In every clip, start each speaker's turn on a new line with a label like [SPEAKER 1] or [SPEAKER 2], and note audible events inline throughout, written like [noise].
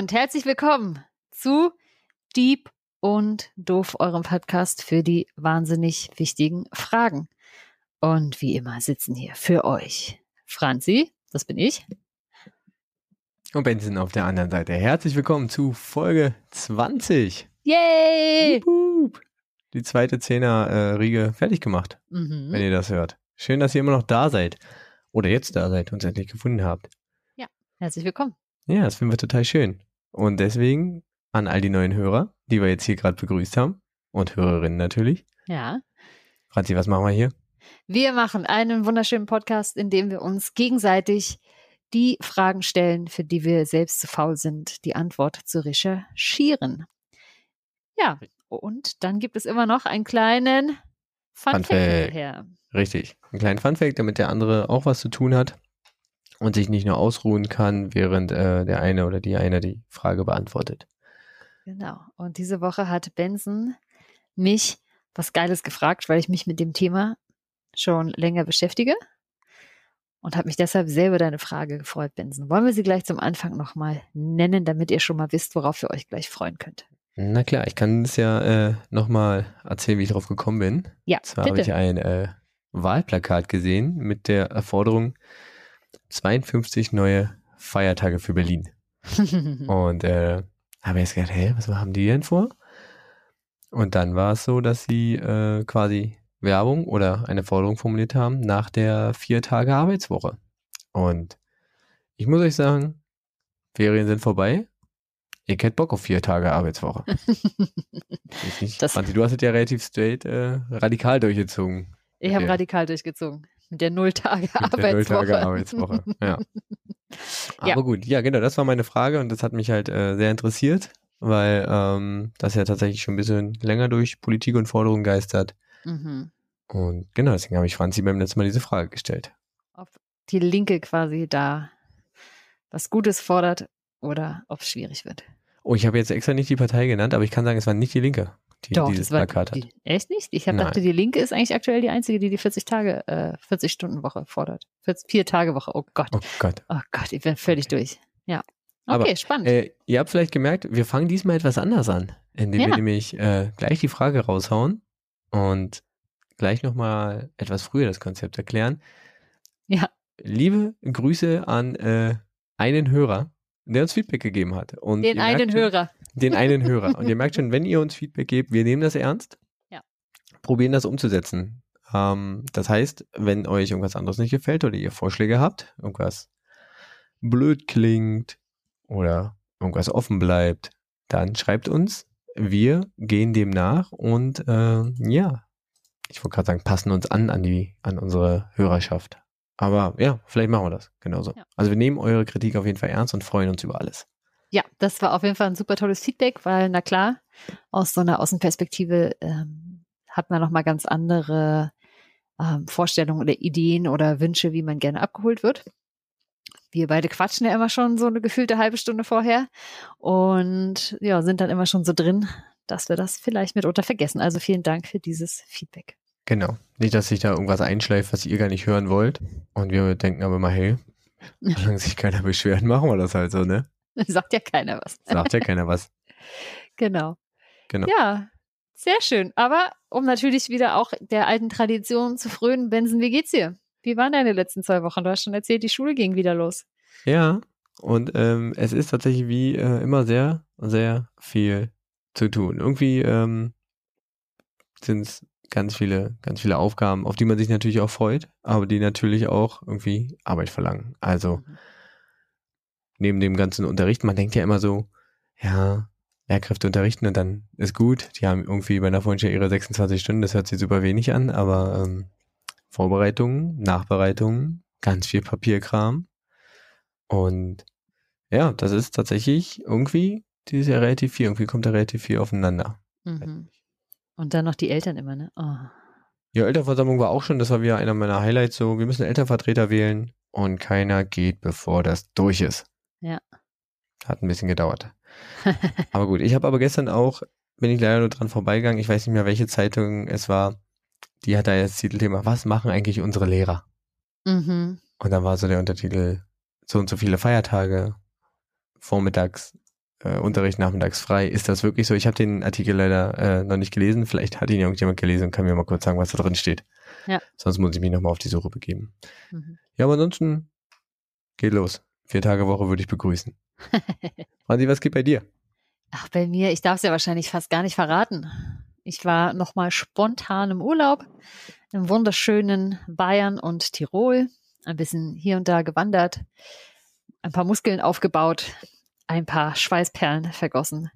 [SPEAKER 1] Und herzlich willkommen zu Deep und Doof, eurem Podcast für die wahnsinnig wichtigen Fragen. Und wie immer sitzen hier für euch Franzi, das bin ich.
[SPEAKER 2] Und Benson auf der anderen Seite. Herzlich willkommen zu Folge 20.
[SPEAKER 1] Yay!
[SPEAKER 2] Die zweite Zehner-Riege fertig gemacht,
[SPEAKER 1] Mhm.
[SPEAKER 2] wenn ihr das hört. Schön, dass ihr immer noch da seid. Oder jetzt da seid und uns endlich gefunden habt.
[SPEAKER 1] Herzlich willkommen.
[SPEAKER 2] Ja, das finden wir total schön. Und deswegen an all die neuen Hörer, die wir jetzt hier gerade begrüßt haben. Und Hörerinnen natürlich.
[SPEAKER 1] Ja.
[SPEAKER 2] Franzi, was machen wir hier?
[SPEAKER 1] Wir machen einen wunderschönen Podcast, in dem wir uns gegenseitig die Fragen stellen, für die wir selbst zu faul sind, die Antwort zu recherchieren. Ja, und dann gibt es immer noch einen kleinen Fun,
[SPEAKER 2] Fun
[SPEAKER 1] Fact.
[SPEAKER 2] Richtig. Ein kleinen Funfact, damit der andere auch was zu tun hat und sich nicht nur ausruhen kann, während äh, der eine oder die eine die Frage beantwortet.
[SPEAKER 1] Genau. Und diese Woche hat Benson mich was Geiles gefragt, weil ich mich mit dem Thema schon länger beschäftige und habe mich deshalb sehr über deine Frage gefreut, Benson. Wollen wir sie gleich zum Anfang nochmal nennen, damit ihr schon mal wisst, worauf ihr euch gleich freuen könnt?
[SPEAKER 2] Na klar, ich kann es ja äh, nochmal erzählen, wie ich drauf gekommen bin.
[SPEAKER 1] Ja,
[SPEAKER 2] Und zwar habe ich ein äh, Wahlplakat gesehen mit der Forderung 52 neue Feiertage für Berlin. [laughs] Und äh, habe jetzt gedacht, hä, was haben die denn vor? Und dann war es so, dass sie äh, quasi Werbung oder eine Forderung formuliert haben nach der vier Tage Arbeitswoche. Und ich muss euch sagen, Ferien sind vorbei. Ich hätte Bock auf vier Tage Arbeitswoche. [laughs] Ich nicht.
[SPEAKER 1] Das-
[SPEAKER 2] Franzi, du hast es ja relativ straight äh, radikal durchgezogen.
[SPEAKER 1] ich habe radikal durchgezogen. Mit der Null-Tage
[SPEAKER 2] Mit der
[SPEAKER 1] Arbeitswoche.
[SPEAKER 2] Null-Tage Arbeitswoche. [laughs] Ja. Aber
[SPEAKER 1] Ja.
[SPEAKER 2] gut, ja, genau, das war meine Frage und das hat mich halt äh, sehr interessiert, weil ähm, das ja tatsächlich schon ein bisschen länger durch Politik und Forderungen geistert.
[SPEAKER 1] Mhm.
[SPEAKER 2] Und genau, deswegen habe ich Franzi beim letzten Mal diese Frage gestellt.
[SPEAKER 1] Ob die Linke quasi da was Gutes fordert oder ob es schwierig wird.
[SPEAKER 2] Oh, ich habe jetzt extra nicht die Partei genannt, aber ich kann sagen, es war nicht die Linke, die
[SPEAKER 1] Doch,
[SPEAKER 2] dieses
[SPEAKER 1] das war
[SPEAKER 2] Plakat hat.
[SPEAKER 1] die, echt nicht? Ich hab, dachte, die Linke ist eigentlich aktuell die einzige, die die 40 Tage, äh, 40 Stunden Woche fordert. 40, vier Tage Woche. Oh Gott.
[SPEAKER 2] Oh Gott.
[SPEAKER 1] Oh Gott, ich bin völlig durch. Ja.
[SPEAKER 2] Aber,
[SPEAKER 1] Okay, spannend.
[SPEAKER 2] Äh, ihr habt vielleicht gemerkt, wir fangen diesmal etwas anders an, indem
[SPEAKER 1] Ja.
[SPEAKER 2] wir nämlich äh, gleich die Frage raushauen und gleich nochmal etwas früher das Konzept erklären.
[SPEAKER 1] Ja.
[SPEAKER 2] Liebe Grüße an äh, einen Hörer, der uns Feedback gegeben hat. Und
[SPEAKER 1] Den einen
[SPEAKER 2] schon-
[SPEAKER 1] Hörer.
[SPEAKER 2] Den einen Hörer. [laughs] Und ihr merkt schon, wenn ihr uns Feedback gebt, wir nehmen das ernst.
[SPEAKER 1] Ja.
[SPEAKER 2] Probieren das umzusetzen. Ähm, das heißt, wenn euch irgendwas anderes nicht gefällt oder ihr Vorschläge habt, irgendwas blöd klingt oder irgendwas offen bleibt, dann schreibt uns. Wir gehen dem nach und äh, ja, ich wollte gerade sagen, passen uns an an die an unsere Hörerschaft. Aber ja, vielleicht machen wir das genauso.
[SPEAKER 1] Ja.
[SPEAKER 2] Also wir nehmen eure Kritik auf jeden Fall ernst und freuen uns über alles.
[SPEAKER 1] Ja, das war auf jeden Fall ein super tolles Feedback, weil, na klar, aus so einer Außenperspektive ähm, hat man nochmal ganz andere ähm, Vorstellungen oder Ideen oder Wünsche, wie man gerne abgeholt wird. Wir beide quatschen ja immer schon so eine gefühlte halbe Stunde vorher und ja, sind dann immer schon so drin, dass wir das vielleicht mitunter vergessen. Also vielen Dank für dieses Feedback.
[SPEAKER 2] Genau. Nicht, dass sich da irgendwas einschleift, was ihr gar nicht hören wollt. Und wir denken aber mal, hey, [laughs] solange sich keiner beschwert, machen wir das halt so, ne?
[SPEAKER 1] Sagt ja keiner was.
[SPEAKER 2] Sagt ja [laughs] keiner was.
[SPEAKER 1] Genau.
[SPEAKER 2] Genau.
[SPEAKER 1] Ja, sehr schön. Aber um natürlich wieder auch der alten Tradition zu frönen, Benson, wie geht's dir? Wie waren deine letzten zwei Wochen? Du hast schon erzählt, die Schule ging wieder los.
[SPEAKER 2] Ja. Und ähm, es ist tatsächlich wie äh, immer sehr, sehr viel zu tun. Irgendwie ähm, sind es ganz viele, ganz viele Aufgaben, auf die man sich natürlich auch freut, aber die natürlich auch irgendwie Arbeit verlangen. Also
[SPEAKER 1] Mhm.
[SPEAKER 2] neben dem ganzen Unterrichten, man denkt ja immer so, ja, Lehrkräfte unterrichten und dann ist gut. Die haben irgendwie bei einer Vorhin ihre 26 Stunden, das hört sich super wenig an, aber ähm, Vorbereitungen, Nachbereitungen, ganz viel Papierkram. Und ja, das ist tatsächlich irgendwie, dieses Jahr relativ viel, irgendwie kommt da relativ viel aufeinander.
[SPEAKER 1] Mhm. Und dann noch die Eltern immer, ne? Oh.
[SPEAKER 2] Ja, Elternversammlung war auch schon, das war wieder einer meiner Highlights so, wir müssen Elternvertreter wählen und keiner geht, bevor das durch ist.
[SPEAKER 1] Ja.
[SPEAKER 2] Hat ein bisschen gedauert. [laughs] aber gut, ich habe aber gestern auch, bin ich leider nur dran vorbeigegangen, ich weiß nicht mehr, welche Zeitung es war, die hat da jetzt Titelthema, was machen eigentlich unsere Lehrer?
[SPEAKER 1] Mhm.
[SPEAKER 2] Und dann war so der Untertitel, so und so viele Feiertage, vormittags äh, Unterricht, nachmittags frei. Ist das wirklich so? Ich habe den Artikel leider äh, noch nicht gelesen. Vielleicht hat ihn irgendjemand gelesen und kann mir mal kurz sagen, was da drin steht.
[SPEAKER 1] Ja.
[SPEAKER 2] Sonst muss ich mich nochmal auf die Suche begeben.
[SPEAKER 1] Mhm.
[SPEAKER 2] Ja, aber ansonsten geht los. Vier Tage Woche würde ich begrüßen. [laughs] Franzi, was geht bei dir?
[SPEAKER 1] Ach, bei mir, ich darf es ja wahrscheinlich fast gar nicht verraten. Ich war nochmal spontan im Urlaub im wunderschönen Bayern und Tirol. Ein bisschen hier und da gewandert, ein paar Muskeln aufgebaut, ein paar Schweißperlen vergossen,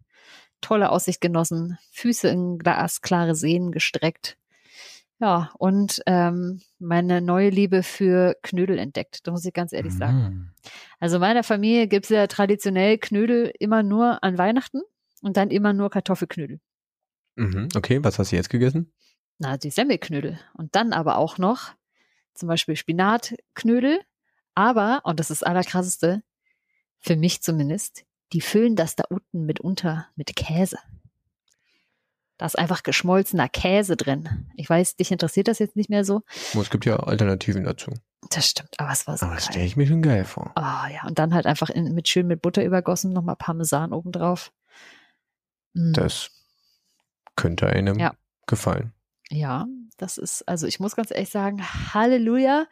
[SPEAKER 1] tolle Aussicht genossen, Füße in glasklare Seen gestreckt. Ja, und ähm, meine neue Liebe für Knödel entdeckt, da muss ich ganz ehrlich sagen.
[SPEAKER 2] Mm.
[SPEAKER 1] Also in meiner Familie gibt es ja traditionell Knödel immer nur an Weihnachten und dann immer nur Kartoffelknödel.
[SPEAKER 2] Mhm. Okay, was hast du jetzt gegessen?
[SPEAKER 1] Na, die Semmelknödel. Und dann aber auch noch zum Beispiel Spinatknödel. Aber, und das ist das Allerkrasseste, für mich zumindest, die füllen das da unten mitunter mit Käse. Da ist einfach geschmolzener Käse drin. Ich weiß, dich interessiert das jetzt nicht mehr so.
[SPEAKER 2] Oh, Es gibt ja Alternativen dazu.
[SPEAKER 1] Das stimmt, aber es war so
[SPEAKER 2] Aber das stelle ich mir schon geil vor.
[SPEAKER 1] Ah ja, und dann halt einfach in, mit schön mit Butter übergossen, nochmal Parmesan obendrauf. Mm,
[SPEAKER 2] Das könnte einem
[SPEAKER 1] Ja.
[SPEAKER 2] gefallen.
[SPEAKER 1] Ja, das ist, also ich muss ganz ehrlich sagen, Halleluja,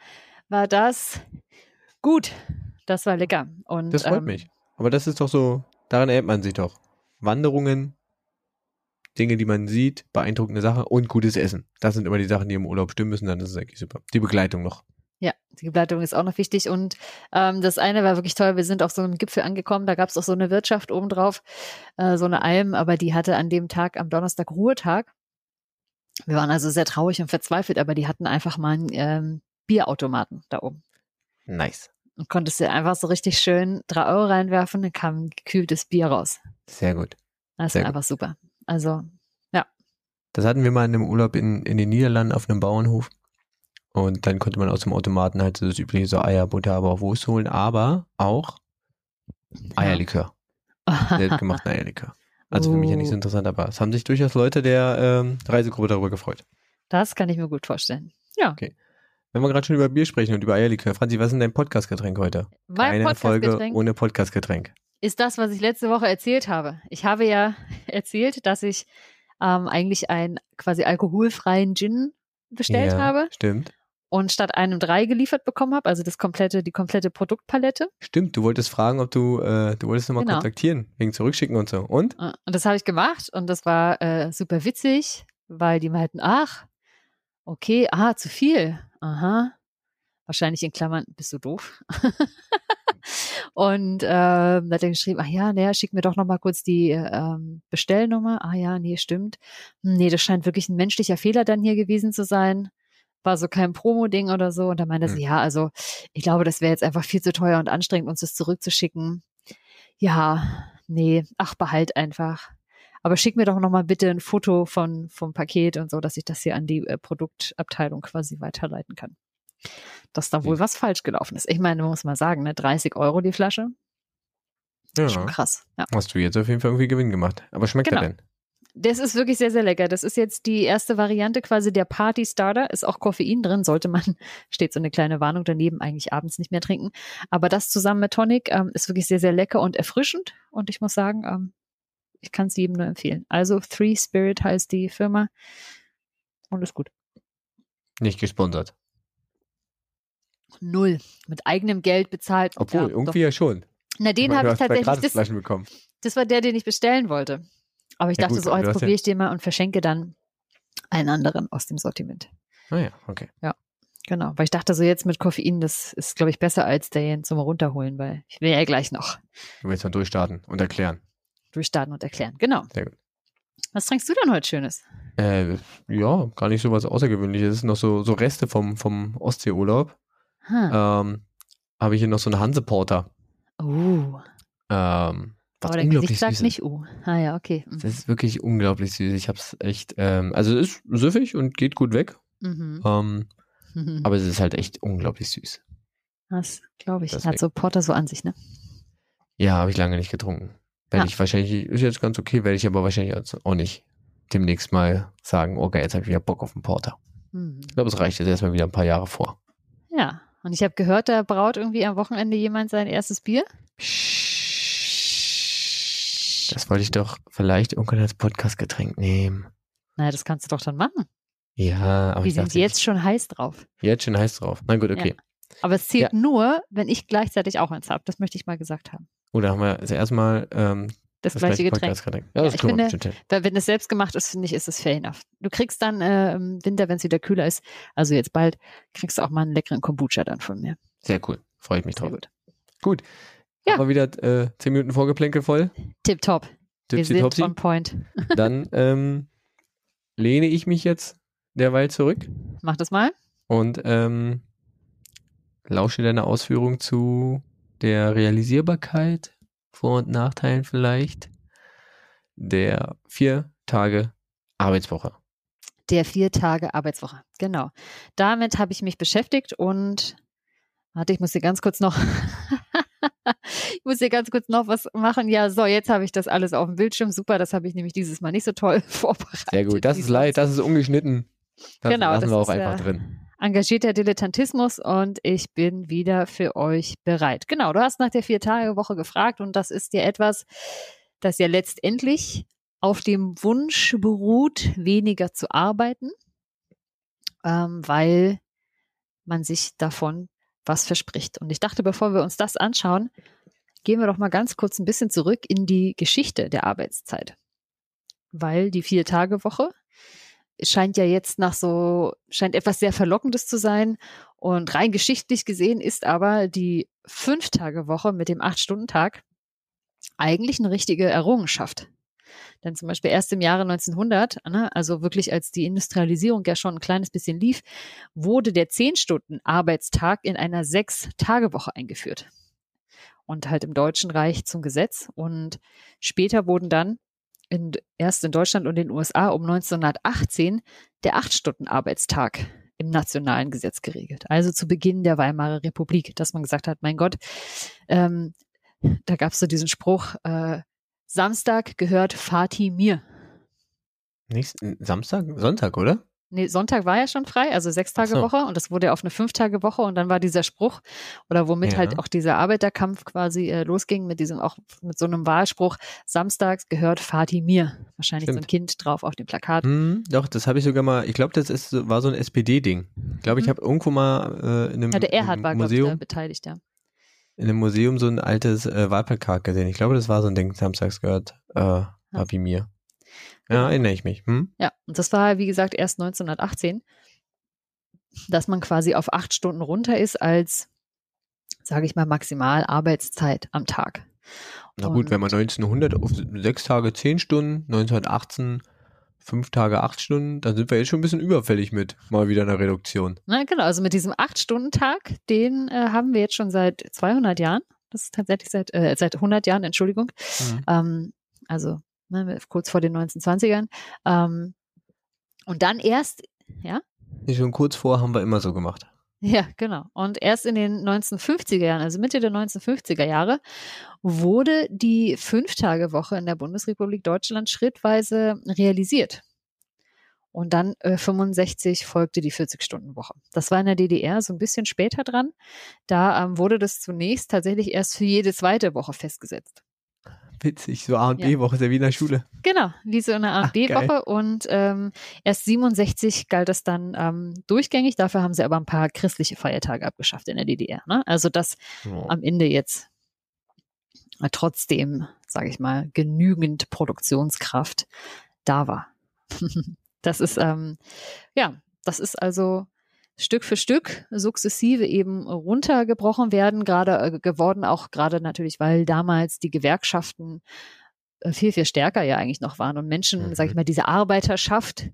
[SPEAKER 1] war das gut. Das war lecker. Und,
[SPEAKER 2] Das freut
[SPEAKER 1] ähm,
[SPEAKER 2] mich. Aber das ist doch so, daran erinnert man sich doch. Wanderungen, Dinge, die man sieht, beeindruckende Sache und gutes Essen. Das sind immer die Sachen, die im Urlaub stimmen müssen, dann ist es eigentlich super. Die Begleitung noch.
[SPEAKER 1] Ja, die Begleitung ist auch noch wichtig. Und ähm, das eine war wirklich toll. Wir sind auf so einem Gipfel angekommen. Da gab es auch so eine Wirtschaft obendrauf, äh, so eine Alm, aber die hatte an dem Tag, am Donnerstag, Ruhetag. Wir waren also sehr traurig und verzweifelt, aber die hatten einfach mal einen ähm, Bierautomaten da oben.
[SPEAKER 2] Nice.
[SPEAKER 1] Und konntest dir einfach so richtig schön drei Euro reinwerfen, dann kam gekühltes Bier raus.
[SPEAKER 2] Sehr gut.
[SPEAKER 1] Das
[SPEAKER 2] Sehr
[SPEAKER 1] ist
[SPEAKER 2] gut.
[SPEAKER 1] einfach super. Also,
[SPEAKER 2] Das hatten wir mal in einem Urlaub in, in den Niederlanden auf einem Bauernhof. Und dann konnte man aus dem Automaten halt so das übliche so Eier, Butter, aber auch Wurst holen, aber auch Eierlikör. [laughs] Selbstgemachten Eierlikör. Also für mich ja nicht so
[SPEAKER 1] Oh.
[SPEAKER 2] interessant, aber es haben sich durchaus Leute der ähm, Reisegruppe darüber gefreut.
[SPEAKER 1] Das kann ich mir gut vorstellen. Ja,
[SPEAKER 2] Wenn wir gerade schon über Bier sprechen und über Eierlikör, Franzi, was ist denn dein Podcastgetränk heute?
[SPEAKER 1] mein
[SPEAKER 2] Keine Folge
[SPEAKER 1] Podcast-Getränk
[SPEAKER 2] ohne Podcastgetränk.
[SPEAKER 1] ist das, was ich letzte Woche erzählt habe. Ich habe ja [laughs] erzählt, dass ich ähm, eigentlich einen quasi alkoholfreien Gin bestellt
[SPEAKER 2] ja,
[SPEAKER 1] habe
[SPEAKER 2] Stimmt.
[SPEAKER 1] und statt einem drei geliefert bekommen habe, also das komplette, die komplette Produktpalette.
[SPEAKER 2] Stimmt, du wolltest fragen, ob du, äh, du wolltest nochmal
[SPEAKER 1] Genau.
[SPEAKER 2] kontaktieren, wegen Zurückschicken und so. Und?
[SPEAKER 1] Äh, Und das habe ich gemacht und das war äh, super witzig, weil die meinten, ach, okay, ah, zu viel. Aha. Wahrscheinlich in Klammern, bist du doof. [laughs] und ähm, da hat er geschrieben, ach ja, naja, schick mir doch noch mal kurz die ähm, Bestellnummer. Ah ja, nee, stimmt. Hm, Nee, das scheint wirklich ein menschlicher Fehler dann hier gewesen zu sein. War so kein Promo-Ding oder so. Und da meinte
[SPEAKER 2] Hm.
[SPEAKER 1] sie, ja, also ich glaube, das wäre jetzt einfach viel zu teuer und anstrengend, uns das zurückzuschicken. Ja, nee, ach, behalt einfach. Aber schick mir doch noch mal bitte ein Foto von, vom Paket und so, dass ich das hier an die äh, Produktabteilung quasi weiterleiten kann. Dass da wohl
[SPEAKER 2] Hm.
[SPEAKER 1] was falsch gelaufen ist. Ich meine, man muss mal sagen, ne, 30 Euro die Flasche.
[SPEAKER 2] Ja,
[SPEAKER 1] Schon krass. Ja.
[SPEAKER 2] hast du jetzt auf jeden Fall irgendwie Gewinn gemacht. Aber schmeckt
[SPEAKER 1] Genau.
[SPEAKER 2] er denn?
[SPEAKER 1] Das ist wirklich sehr, sehr lecker. Das ist jetzt die erste Variante quasi der Party Starter. Ist auch Koffein drin, sollte man, [laughs] steht so eine kleine Warnung daneben, eigentlich abends nicht mehr trinken. Aber das zusammen mit Tonic ähm, ist wirklich sehr, sehr lecker und erfrischend. Und ich muss sagen, ähm, ich kann es jedem nur empfehlen. Also Three Spirit heißt die Firma und ist gut.
[SPEAKER 2] Nicht gesponsert.
[SPEAKER 1] Null. Mit eigenem Geld bezahlt.
[SPEAKER 2] Obwohl,
[SPEAKER 1] Ja,
[SPEAKER 2] irgendwie
[SPEAKER 1] doch.
[SPEAKER 2] ja schon.
[SPEAKER 1] Na, den habe ich tatsächlich. Das,
[SPEAKER 2] bekommen.
[SPEAKER 1] das war der, den ich bestellen wollte. Aber ich
[SPEAKER 2] Ja,
[SPEAKER 1] dachte
[SPEAKER 2] gut,
[SPEAKER 1] so, oh, jetzt
[SPEAKER 2] ja-
[SPEAKER 1] probiere ich den mal und verschenke dann einen anderen aus dem Sortiment.
[SPEAKER 2] Ah ja, okay.
[SPEAKER 1] Genau, weil ich dachte so jetzt mit Koffein, das ist, glaube ich, besser als den zum Runterholen, weil ich will ja gleich noch
[SPEAKER 2] Du willst mal durchstarten und erklären.
[SPEAKER 1] Durchstarten und erklären. Genau.
[SPEAKER 2] Sehr gut.
[SPEAKER 1] Was trinkst du denn heute Schönes?
[SPEAKER 2] Äh, ja, gar nicht so was Außergewöhnliches. Es sind noch so, so Reste vom, vom Ostseeurlaub.
[SPEAKER 1] Hm.
[SPEAKER 2] Ähm, habe ich hier noch so eine Hanseporter.
[SPEAKER 1] Uh,
[SPEAKER 2] Ähm, was
[SPEAKER 1] aber dein
[SPEAKER 2] unglaublich
[SPEAKER 1] Gesicht sagt
[SPEAKER 2] süß
[SPEAKER 1] nicht uh. Ah ja, okay. Mhm.
[SPEAKER 2] Das ist wirklich unglaublich süß. Ich hab's echt, ähm, also es ist süffig und geht gut weg.
[SPEAKER 1] Mhm.
[SPEAKER 2] Ähm,
[SPEAKER 1] Mhm. [laughs]
[SPEAKER 2] aber es ist halt echt unglaublich süß.
[SPEAKER 1] Das glaube ich.
[SPEAKER 2] Deswegen.
[SPEAKER 1] Hat so Porter so an sich, ne?
[SPEAKER 2] Ja, habe ich lange nicht getrunken. Werde
[SPEAKER 1] Ja.
[SPEAKER 2] ich wahrscheinlich, ist jetzt ganz okay, werde ich aber wahrscheinlich auch nicht demnächst mal sagen, okay, jetzt habe ich wieder Bock auf einen Porter.
[SPEAKER 1] Mhm.
[SPEAKER 2] Ich glaube, es reicht jetzt erstmal wieder ein paar Jahre vor.
[SPEAKER 1] Ja. Und ich habe gehört, da braut irgendwie am Wochenende jemand sein erstes Bier.
[SPEAKER 2] Das wollte ich doch vielleicht irgendwann als Podcast-Getränk nehmen.
[SPEAKER 1] Naja, das kannst du doch dann machen.
[SPEAKER 2] Ja, aber
[SPEAKER 1] Wir
[SPEAKER 2] ich
[SPEAKER 1] sind
[SPEAKER 2] dachte,
[SPEAKER 1] jetzt schon heiß drauf.
[SPEAKER 2] ich, jetzt schon heiß drauf. Na gut, okay.
[SPEAKER 1] Aber es zählt nur, wenn ich gleichzeitig auch eins habe. Das möchte ich mal gesagt haben.
[SPEAKER 2] Oder haben wir also erstmal ähm,
[SPEAKER 1] Das, gleiche Getränk.
[SPEAKER 2] Podcast-Getränk. Ja,
[SPEAKER 1] Ja,
[SPEAKER 2] das
[SPEAKER 1] ich
[SPEAKER 2] kriegen wir
[SPEAKER 1] finde-. Weil wenn es selbst gemacht ist, finde ich, ist es fair enough. Du kriegst dann äh, im Winter, wenn es wieder kühler ist, also jetzt bald, kriegst du auch mal einen leckeren Kombucha dann von mir.
[SPEAKER 2] Sehr cool. Freue ich mich
[SPEAKER 1] Sehr
[SPEAKER 2] drauf.
[SPEAKER 1] gut.
[SPEAKER 2] Gut.
[SPEAKER 1] Ja.
[SPEAKER 2] Haben wir wieder äh, zehn Minuten Vorgeplänkel voll.
[SPEAKER 1] Tipptopp. Wir sind on point. [laughs]
[SPEAKER 2] Dann ähm, lehne ich mich jetzt derweil zurück
[SPEAKER 1] Mach das mal.
[SPEAKER 2] und ähm, lausche deine Ausführung zu der Realisierbarkeit, Vor- und Nachteilen vielleicht, der vier Tage Arbeitswoche.
[SPEAKER 1] Der vier Tage Arbeitswoche. Genau. Damit habe ich mich beschäftigt und warte, ich muss hier ganz kurz noch, [laughs] ich muss hier ganz kurz noch was machen. Ja, so, jetzt habe ich das alles auf dem Bildschirm. Super, das habe ich nämlich dieses Mal nicht so toll vorbereitet. [laughs]
[SPEAKER 2] Sehr gut. Das ist
[SPEAKER 1] sonst.
[SPEAKER 2] das ist ungeschnitten. Das
[SPEAKER 1] Genau,
[SPEAKER 2] lassen
[SPEAKER 1] das
[SPEAKER 2] wir auch
[SPEAKER 1] ist,
[SPEAKER 2] einfach
[SPEAKER 1] äh,
[SPEAKER 2] drin.
[SPEAKER 1] Engagierter Dilettantismus und ich bin wieder für euch bereit. Genau, du hast nach der Vier-Tage-Woche gefragt und das ist ja etwas, das ja letztendlich auf dem Wunsch beruht, weniger zu arbeiten, ähm, weil man sich davon was verspricht. Und ich dachte, bevor wir uns das anschauen, gehen wir doch mal ganz kurz ein bisschen zurück in die Geschichte der Arbeitszeit. Weil die Vier-Tage-Woche scheint ja jetzt nach so, scheint etwas sehr Verlockendes zu sein. Und rein geschichtlich gesehen ist aber die Fünf-Tage-Woche mit dem Acht-Stunden-Tag eigentlich eine richtige Errungenschaft. Denn zum Beispiel erst im Jahre 1900, ne, also wirklich als die Industrialisierung ja schon ein kleines bisschen lief, wurde der Zehn-Stunden-Arbeitstag in einer Sechs-Tage-Woche eingeführt. Und halt im Deutschen Reich zum Gesetz. Und später wurden dann in, erst in Deutschland und den USA um 1918 der Acht-Stunden-Arbeitstag im nationalen Gesetz geregelt. Also zu Beginn der Weimarer Republik, dass man gesagt hat, mein Gott, ähm, da gab es so diesen Spruch, äh, Samstag gehört Fatih mir.
[SPEAKER 2] Nächsten Samstag, Sonntag, oder?
[SPEAKER 1] Nee, Sonntag war ja schon frei, also sechs Tage
[SPEAKER 2] so.
[SPEAKER 1] Woche und das wurde auf eine fünf Tage Woche und dann war dieser Spruch oder womit
[SPEAKER 2] Ja.
[SPEAKER 1] halt auch dieser Arbeiterkampf quasi äh, losging mit diesem auch mit so einem Wahlspruch Samstags gehört Fatih mir. Wahrscheinlich so ein
[SPEAKER 2] Stimmt.
[SPEAKER 1] Kind drauf auf dem Plakat.
[SPEAKER 2] Hm, doch, das habe ich sogar mal, ich glaube, das ist, war so ein SPD-Ding. Ich glaube, ich
[SPEAKER 1] Mhm.
[SPEAKER 2] habe irgendwo mal äh, in einem
[SPEAKER 1] Ja, der Erhard war, glaube ich, da
[SPEAKER 2] Museum,
[SPEAKER 1] beteiligt, ja.
[SPEAKER 2] in einem Museum so ein altes äh, Wahlplakat gesehen. Ich glaube, das war so ein Ding, samstags gehört, äh, Papi mir. Ja,
[SPEAKER 1] Genau.
[SPEAKER 2] erinnere ich mich. Hm?
[SPEAKER 1] Ja, und das war, wie gesagt, erst 1918, dass man quasi auf acht Stunden runter ist als, sage ich mal, maximal Arbeitszeit am Tag.
[SPEAKER 2] Na gut,
[SPEAKER 1] Und-
[SPEAKER 2] wenn man 1900 auf sechs Tage zehn Stunden, 1918 fünf Tage acht Stunden, dann sind wir jetzt schon ein bisschen überfällig mit mal wieder einer Reduktion.
[SPEAKER 1] Na, genau, also mit diesem Acht-Stunden-Tag, den äh, haben wir jetzt schon seit 200 Jahren. Das ist tatsächlich seit, äh, seit 100 Jahren, Entschuldigung. Ähm, also ne, kurz vor den 1920ern. Ähm, und dann erst, ja,
[SPEAKER 2] schon kurz vor haben wir immer so gemacht.
[SPEAKER 1] Ja, genau. Und erst in den 1950er Jahren, also Mitte der 1950er Jahre, wurde die Fünf-Tage-Woche in der Bundesrepublik Deutschland schrittweise realisiert. Und dann äh, 65 folgte die 40-Stunden-Woche. Das war in der DDR so ein bisschen später dran. Da ähm, wurde das zunächst tatsächlich erst für jede zweite Woche festgesetzt.
[SPEAKER 2] Witzig, so A und B-Woche ist ja wie in der Schule.
[SPEAKER 1] Genau, wie so eine
[SPEAKER 2] Ach,
[SPEAKER 1] AfD-Woche. Und ähm, erst 67 galt das dann ähm, durchgängig. Dafür haben sie aber ein paar christliche Feiertage abgeschafft in der DDR. Ne? Also dass
[SPEAKER 2] Oh.
[SPEAKER 1] am Ende jetzt äh, trotzdem, sage ich mal, genügend Produktionskraft da war. [laughs] das ist, ähm, ja, das ist also Stück für Stück sukzessive eben runtergebrochen werden, gerade äh, geworden, auch gerade natürlich, weil damals die Gewerkschaften äh, viel, viel stärker ja eigentlich noch waren und Menschen,
[SPEAKER 2] Mhm.
[SPEAKER 1] sage ich mal, diese Arbeiterschaft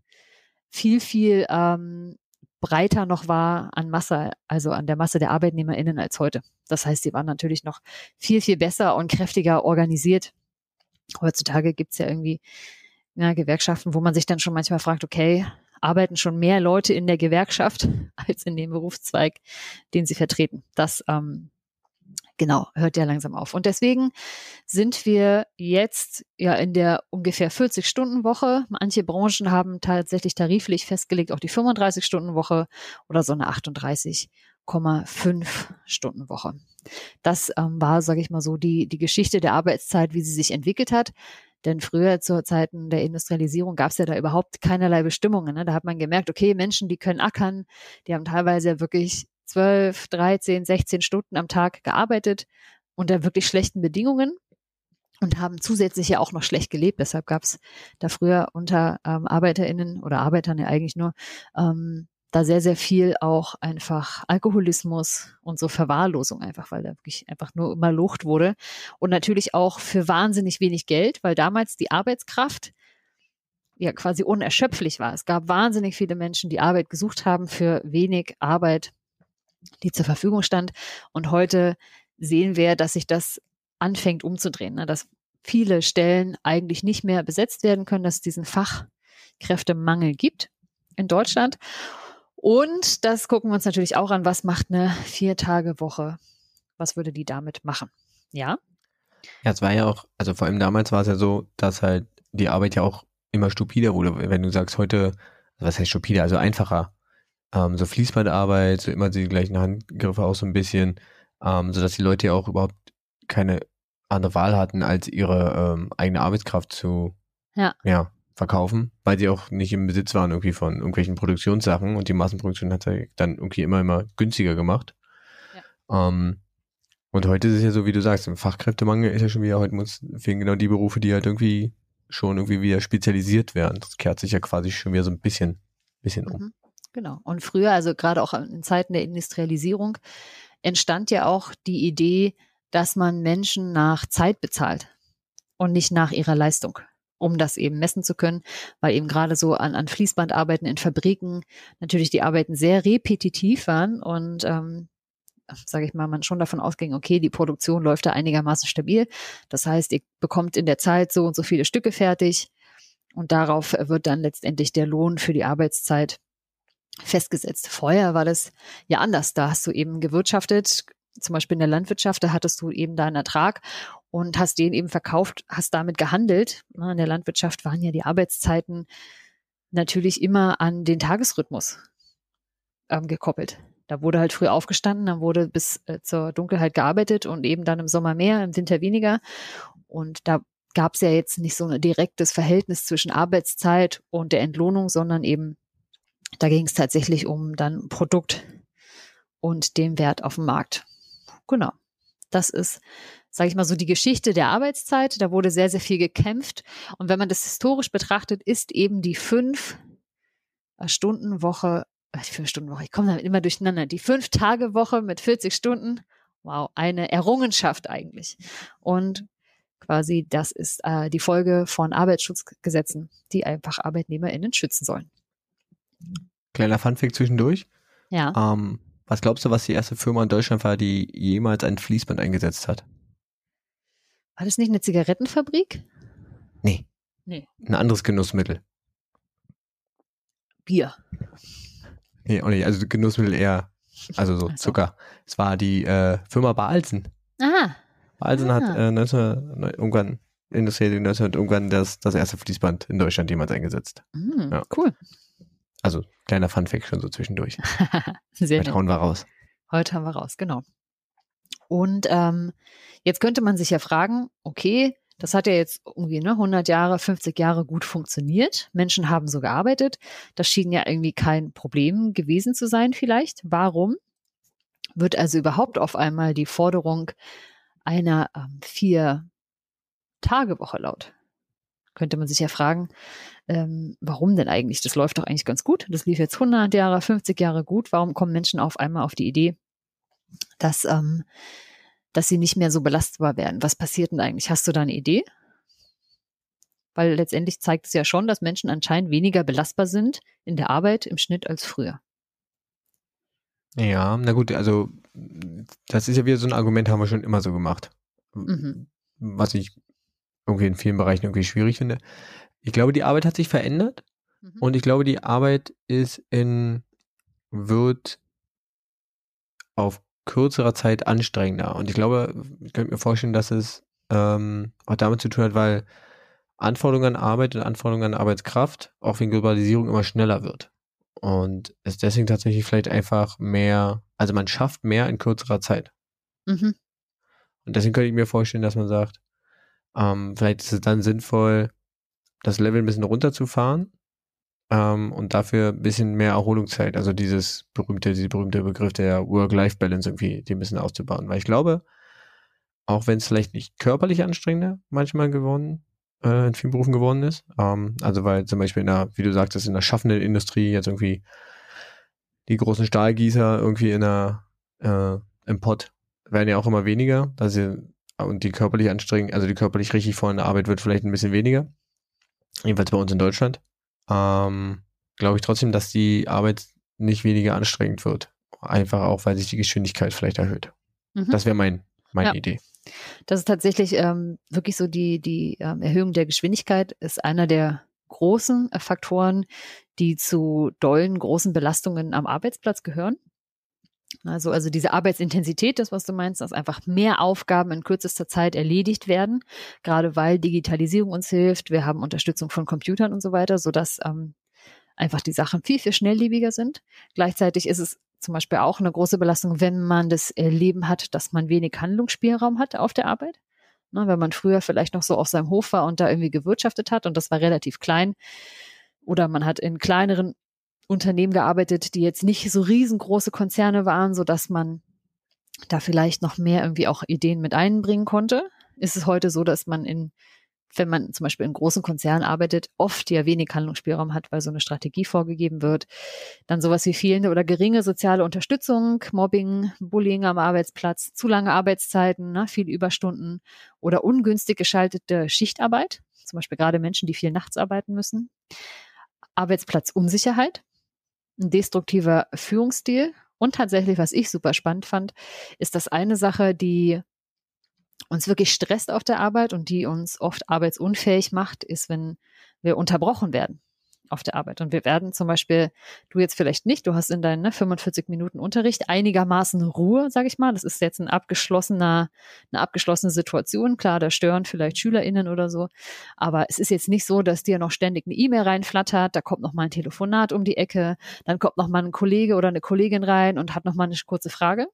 [SPEAKER 1] viel, viel ähm, breiter noch war an Masse, also an der Masse der ArbeitnehmerInnen als heute. Das heißt, sie waren natürlich noch viel, viel besser und kräftiger organisiert. Heutzutage gibt's ja irgendwie ja, Gewerkschaften, wo man sich dann schon manchmal fragt, okay, arbeiten schon mehr Leute in der Gewerkschaft [laughs] als in dem Berufszweig, den sie vertreten. Das ähm, genau hört ja langsam auf. Und deswegen sind wir jetzt ja in der ungefähr 40-Stunden-Woche. Manche Branchen haben tatsächlich tariflich festgelegt auch die 35-Stunden-Woche oder so eine 38 12,5 Stunden Woche. Das ähm, war, sage ich mal so, die, die Geschichte der Arbeitszeit, wie sie sich entwickelt hat. Denn früher zu Zeiten der Industrialisierung gab es ja da überhaupt keinerlei Bestimmungen. Ne? Da hat man gemerkt, okay, Menschen, die können ackern, die haben teilweise wirklich 12, 13, 16 Stunden am Tag gearbeitet unter wirklich schlechten Bedingungen und haben zusätzlich ja auch noch schlecht gelebt. Deshalb gab es da früher unter ähm, ArbeiterInnen oder Arbeitern ja eigentlich nur ähm, da sehr, sehr viel auch einfach Alkoholismus und so Verwahrlosung einfach, weil da wirklich einfach nur immer Lucht wurde. Und natürlich auch für wahnsinnig wenig Geld, weil damals die Arbeitskraft ja quasi unerschöpflich war. Es gab wahnsinnig viele Menschen, die Arbeit gesucht haben für wenig Arbeit, die zur Verfügung stand. Und heute sehen wir, dass sich das anfängt umzudrehen, ne? dass viele Stellen eigentlich nicht mehr besetzt werden können, dass es diesen Fachkräftemangel gibt in Deutschland. Und das gucken wir uns natürlich auch an, was macht eine Vier-Tage-Woche? Was würde die damit machen? Ja?
[SPEAKER 2] Ja, es war ja auch, also vor allem damals war es ja so, dass halt die Arbeit ja auch immer stupider wurde. Wenn du sagst, heute, was heißt stupider, also einfacher, ähm, so Fließbandarbeit, so immer die gleichen Handgriffe auch so ein bisschen, ähm, sodass die Leute ja auch überhaupt keine andere Wahl hatten, als ihre ähm, eigene Arbeitskraft zu
[SPEAKER 1] ja.
[SPEAKER 2] Ja, verkaufen, weil sie auch nicht im Besitz waren irgendwie von irgendwelchen Produktionssachen und die Massenproduktion hat dann irgendwie immer, immer günstiger gemacht. Ja. Ähm, und heute ist es ja so, wie du sagst, im Fachkräftemangel ist ja schon wieder, heute muss, fehlen genau die Berufe, die halt irgendwie schon irgendwie wieder spezialisiert werden. Das kehrt sich ja quasi schon wieder so ein bisschen, bisschen um. Mhm,
[SPEAKER 1] genau. Und früher, also gerade auch in Zeiten der Industrialisierung, entstand ja auch die Idee, dass man Menschen nach Zeit bezahlt und nicht nach ihrer Leistung um das eben messen zu können, weil eben gerade so an, an Fließbandarbeiten in Fabriken natürlich die Arbeiten sehr repetitiv waren und ähm, sage ich mal, man schon davon ausging, okay, die Produktion läuft da einigermaßen stabil. Das heißt, ihr bekommt in der Zeit so und so viele Stücke fertig und darauf wird dann letztendlich der Lohn für die Arbeitszeit festgesetzt. Vorher war das ja anders. Da hast du eben gewirtschaftet, zum Beispiel in der Landwirtschaft, da hattest du eben deinen Ertrag und hast den eben verkauft, hast damit gehandelt. In der Landwirtschaft waren ja die Arbeitszeiten natürlich immer an den Tagesrhythmus ähm, gekoppelt. Da wurde halt früh aufgestanden, dann wurde bis äh, zur Dunkelheit gearbeitet und eben dann im Sommer mehr, im Winter weniger. Und da gab es ja jetzt nicht so ein direktes Verhältnis zwischen Arbeitszeit und der Entlohnung, sondern eben da ging es tatsächlich um dann Produkt und den Wert auf dem Markt. Genau. Das ist sage ich mal so, die Geschichte der Arbeitszeit. Da wurde sehr, sehr viel gekämpft. Und wenn man das historisch betrachtet, ist eben die fünf äh, Stunden Woche, äh, die fünf Stunden Woche, ich komme damit immer durcheinander, die fünf Tage Woche mit 40 Stunden, wow, eine Errungenschaft eigentlich. Und quasi das ist äh, die Folge von Arbeitsschutzgesetzen, die einfach ArbeitnehmerInnen schützen sollen.
[SPEAKER 2] Kleiner Funfact zwischendurch.
[SPEAKER 1] Ja.
[SPEAKER 2] Ähm, was glaubst du, was die erste Firma in Deutschland war, die jemals ein Fließband eingesetzt hat?
[SPEAKER 1] War das nicht eine Zigarettenfabrik?
[SPEAKER 2] Nee.
[SPEAKER 1] Nee.
[SPEAKER 2] Ein anderes Genussmittel.
[SPEAKER 1] Bier.
[SPEAKER 2] Nee, auch nicht. Also Genussmittel eher, also so also. Zucker. Es war die äh, Firma Balsen.
[SPEAKER 1] Aha.
[SPEAKER 2] Balsen ah. hat äh, 19, irgendwann, Industrie 1900 irgendwann das, das erste Fließband in Deutschland jemals eingesetzt.
[SPEAKER 1] Mhm, ja. Cool.
[SPEAKER 2] Also kleiner Funfact schon so zwischendurch. [laughs]
[SPEAKER 1] Sehr
[SPEAKER 2] Heute hauen wir raus.
[SPEAKER 1] Heute haben wir raus, genau. Und ähm, jetzt könnte man sich ja fragen, okay, das hat ja jetzt irgendwie ne, 100 Jahre, 50 Jahre gut funktioniert. Menschen haben so gearbeitet. Das schien ja irgendwie kein Problem gewesen zu sein vielleicht. Warum wird also überhaupt auf einmal die Forderung einer ähm, Vier-Tage-Woche laut? Könnte man sich ja fragen, ähm, warum denn eigentlich? Das läuft doch eigentlich ganz gut. Das lief jetzt 100 Jahre, 50 Jahre gut. Warum kommen Menschen auf einmal auf die Idee, dass, ähm, dass sie nicht mehr so belastbar werden. Was passiert denn eigentlich? Hast du da eine Idee? Weil letztendlich zeigt es ja schon, dass Menschen anscheinend weniger belastbar sind in der Arbeit im Schnitt als früher.
[SPEAKER 2] Ja, na gut, also das ist ja wieder so ein Argument, haben wir schon immer so gemacht.
[SPEAKER 1] Mhm.
[SPEAKER 2] Was ich irgendwie in vielen Bereichen irgendwie schwierig finde. Ich glaube, die Arbeit hat sich verändert mhm. und ich glaube, die Arbeit ist in, wird auf kürzerer Zeit anstrengender. Und ich glaube, ich könnte mir vorstellen, dass es ähm, auch damit zu tun hat, weil Anforderungen an Arbeit und Anforderungen an Arbeitskraft auch wegen Globalisierung immer schneller wird. Und ist deswegen tatsächlich vielleicht einfach mehr, also man schafft mehr in kürzerer Zeit.
[SPEAKER 1] Mhm.
[SPEAKER 2] Und deswegen könnte ich mir vorstellen, dass man sagt, ähm, vielleicht ist es dann sinnvoll, das Level ein bisschen runterzufahren ähm, und dafür ein bisschen mehr Erholungszeit, also dieses berühmte, dieser berühmte Begriff der Work-Life-Balance irgendwie, die ein bisschen auszubauen. Weil ich glaube, auch wenn es vielleicht nicht körperlich anstrengender manchmal geworden, äh, in vielen Berufen geworden ist, ähm, also weil zum Beispiel in der, wie du sagtest, in der schaffenden Industrie jetzt irgendwie die großen Stahlgießer irgendwie in der, äh, im Pott werden ja auch immer weniger, dass sie, und die körperlich anstrengend, also die körperlich richtig vorne Arbeit wird vielleicht ein bisschen weniger. Jedenfalls bei uns in Deutschland. Ähm, glaube ich trotzdem, dass die Arbeit nicht weniger anstrengend wird. Einfach auch, weil sich die Geschwindigkeit vielleicht erhöht.
[SPEAKER 1] Mhm.
[SPEAKER 2] Das wäre mein, meine
[SPEAKER 1] Ja.
[SPEAKER 2] Idee.
[SPEAKER 1] Das ist tatsächlich ähm, wirklich so die, die ähm, Erhöhung der Geschwindigkeit ist einer der großen äh, Faktoren, die zu dollen, großen Belastungen am Arbeitsplatz gehören. Also, also diese Arbeitsintensität, das, was du meinst, dass einfach mehr Aufgaben in kürzester Zeit erledigt werden, gerade weil Digitalisierung uns hilft. Wir haben Unterstützung von Computern und so weiter, sodass ähm, einfach die Sachen viel, viel schnelllebiger sind. Gleichzeitig ist es zum Beispiel auch eine große Belastung, wenn man das Erleben hat, dass man wenig Handlungsspielraum hat auf der Arbeit. Ne, wenn man früher vielleicht noch so auf seinem Hof war und da irgendwie gewirtschaftet hat und das war relativ klein. Oder man hat in kleineren Unternehmen gearbeitet, die jetzt nicht so riesengroße Konzerne waren, so dass man da vielleicht noch mehr irgendwie auch Ideen mit einbringen konnte. Ist es heute so, dass man in, wenn man zum Beispiel in großen Konzernen arbeitet, oft ja wenig Handlungsspielraum hat, weil so eine Strategie vorgegeben wird. Dann sowas wie fehlende oder geringe soziale Unterstützung, Mobbing, Bullying am Arbeitsplatz, zu lange Arbeitszeiten, ne, viel Überstunden oder ungünstig geschaltete Schichtarbeit, zum Beispiel gerade Menschen, die viel nachts arbeiten müssen. Arbeitsplatzunsicherheit, ein destruktiver Führungsstil. Und tatsächlich, was ich super spannend fand, ist das eine Sache, die uns wirklich stresst auf der Arbeit und die uns oft arbeitsunfähig macht, ist, wenn wir unterbrochen werden auf der Arbeit. Und wir werden zum Beispiel, du jetzt vielleicht nicht, du hast in deinen ne, 45 Minuten Unterricht einigermaßen Ruhe, sage ich mal. Das ist jetzt ein abgeschlossener, eine abgeschlossene Situation. Klar, da stören vielleicht SchülerInnen oder so. Aber es ist jetzt nicht so, dass dir noch ständig eine E-Mail reinflattert, da kommt noch mal ein Telefonat um die Ecke, dann kommt noch mal ein Kollege oder eine Kollegin rein und hat noch mal eine kurze Frage.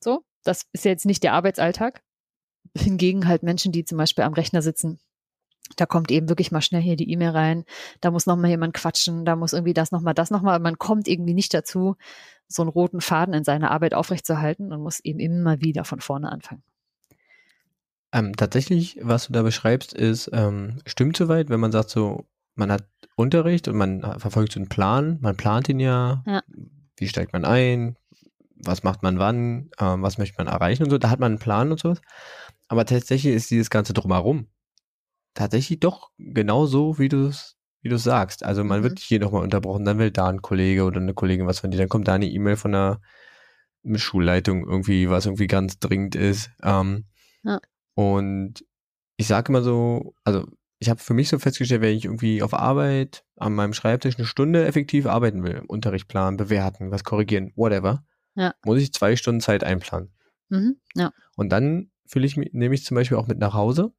[SPEAKER 1] So, das ist jetzt nicht der Arbeitsalltag. Hingegen halt Menschen, die zum Beispiel am Rechner sitzen, da kommt eben wirklich mal schnell hier die E-Mail rein, da muss noch mal jemand quatschen, da muss irgendwie das noch mal, das noch mal. Man kommt irgendwie nicht dazu, so einen roten Faden in seiner Arbeit aufrechtzuerhalten und muss eben immer wieder von vorne anfangen.
[SPEAKER 2] Ähm, tatsächlich, was du da beschreibst, ist, ähm, stimmt soweit, wenn man sagt so, man hat Unterricht und man verfolgt so einen Plan, man plant ihn ja,
[SPEAKER 1] Ja.
[SPEAKER 2] wie steigt man ein, was macht man wann, ähm, was möchte man erreichen und so, da hat man einen Plan und sowas. Aber tatsächlich ist dieses Ganze drumherum tatsächlich doch genau so, wie du es wie du sagst. Also man
[SPEAKER 1] Mhm.
[SPEAKER 2] wird hier nochmal unterbrochen, dann will da ein Kollege oder eine Kollegin was von dir, dann kommt da eine E-Mail von der Schulleitung irgendwie, was irgendwie ganz dringend ist. Ähm,
[SPEAKER 1] Ja.
[SPEAKER 2] Und ich sage immer so, also ich habe für mich so festgestellt, wenn ich irgendwie auf Arbeit an meinem Schreibtisch eine Stunde effektiv arbeiten will, Unterricht planen, bewerten, was korrigieren, whatever,
[SPEAKER 1] Ja.
[SPEAKER 2] muss ich zwei Stunden Zeit einplanen.
[SPEAKER 1] Mhm. Ja.
[SPEAKER 2] Und dann fühle ich mich, nehme ich zum Beispiel auch mit nach Hause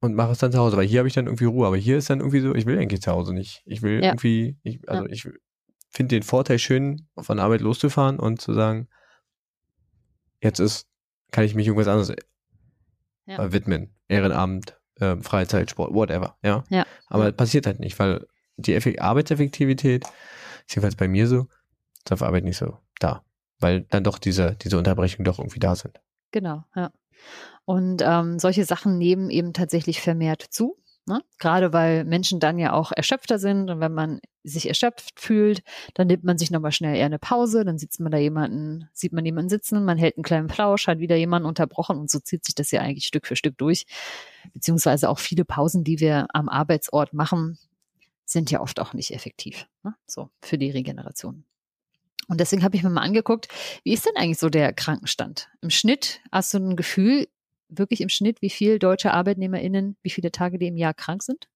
[SPEAKER 2] und mache es dann zu Hause, weil hier habe ich dann irgendwie Ruhe. Aber hier ist dann irgendwie so, ich will eigentlich zu Hause nicht. Ich will
[SPEAKER 1] Ja.
[SPEAKER 2] irgendwie, ich, also ich finde den Vorteil schön, von Arbeit loszufahren und zu sagen, jetzt ist, kann ich mich irgendwas anderes
[SPEAKER 1] Ja.
[SPEAKER 2] äh, widmen. Ehrenamt, ähm, Freizeit, Sport, whatever, ja.
[SPEAKER 1] Ja.
[SPEAKER 2] Aber
[SPEAKER 1] Ja.
[SPEAKER 2] passiert halt nicht, weil die Effe Arbeitseffektivität, ist jedenfalls bei mir so, ist auf Arbeit nicht so da. Weil dann doch diese, diese Unterbrechungen doch irgendwie da sind.
[SPEAKER 1] Genau, ja. Und ähm, solche Sachen nehmen eben tatsächlich vermehrt zu. Ne? Gerade weil Menschen dann ja auch erschöpfter sind und wenn man sich erschöpft fühlt, dann nimmt man sich nochmal schnell eher eine Pause, dann sitzt man da jemanden, sieht man jemanden sitzen, man hält einen kleinen Plausch, hat wieder jemanden unterbrochen und so zieht sich das ja eigentlich Stück für Stück durch. Beziehungsweise auch viele Pausen, die wir am Arbeitsort machen, sind ja oft auch nicht effektiv. Ne? So für die Regeneration. Und deswegen habe ich mir mal angeguckt, wie ist denn eigentlich so der Krankenstand? Im Schnitt hast du ein Gefühl, wirklich im Schnitt, wie viel deutsche ArbeitnehmerInnen, wie viele Tage die im Jahr krank sind?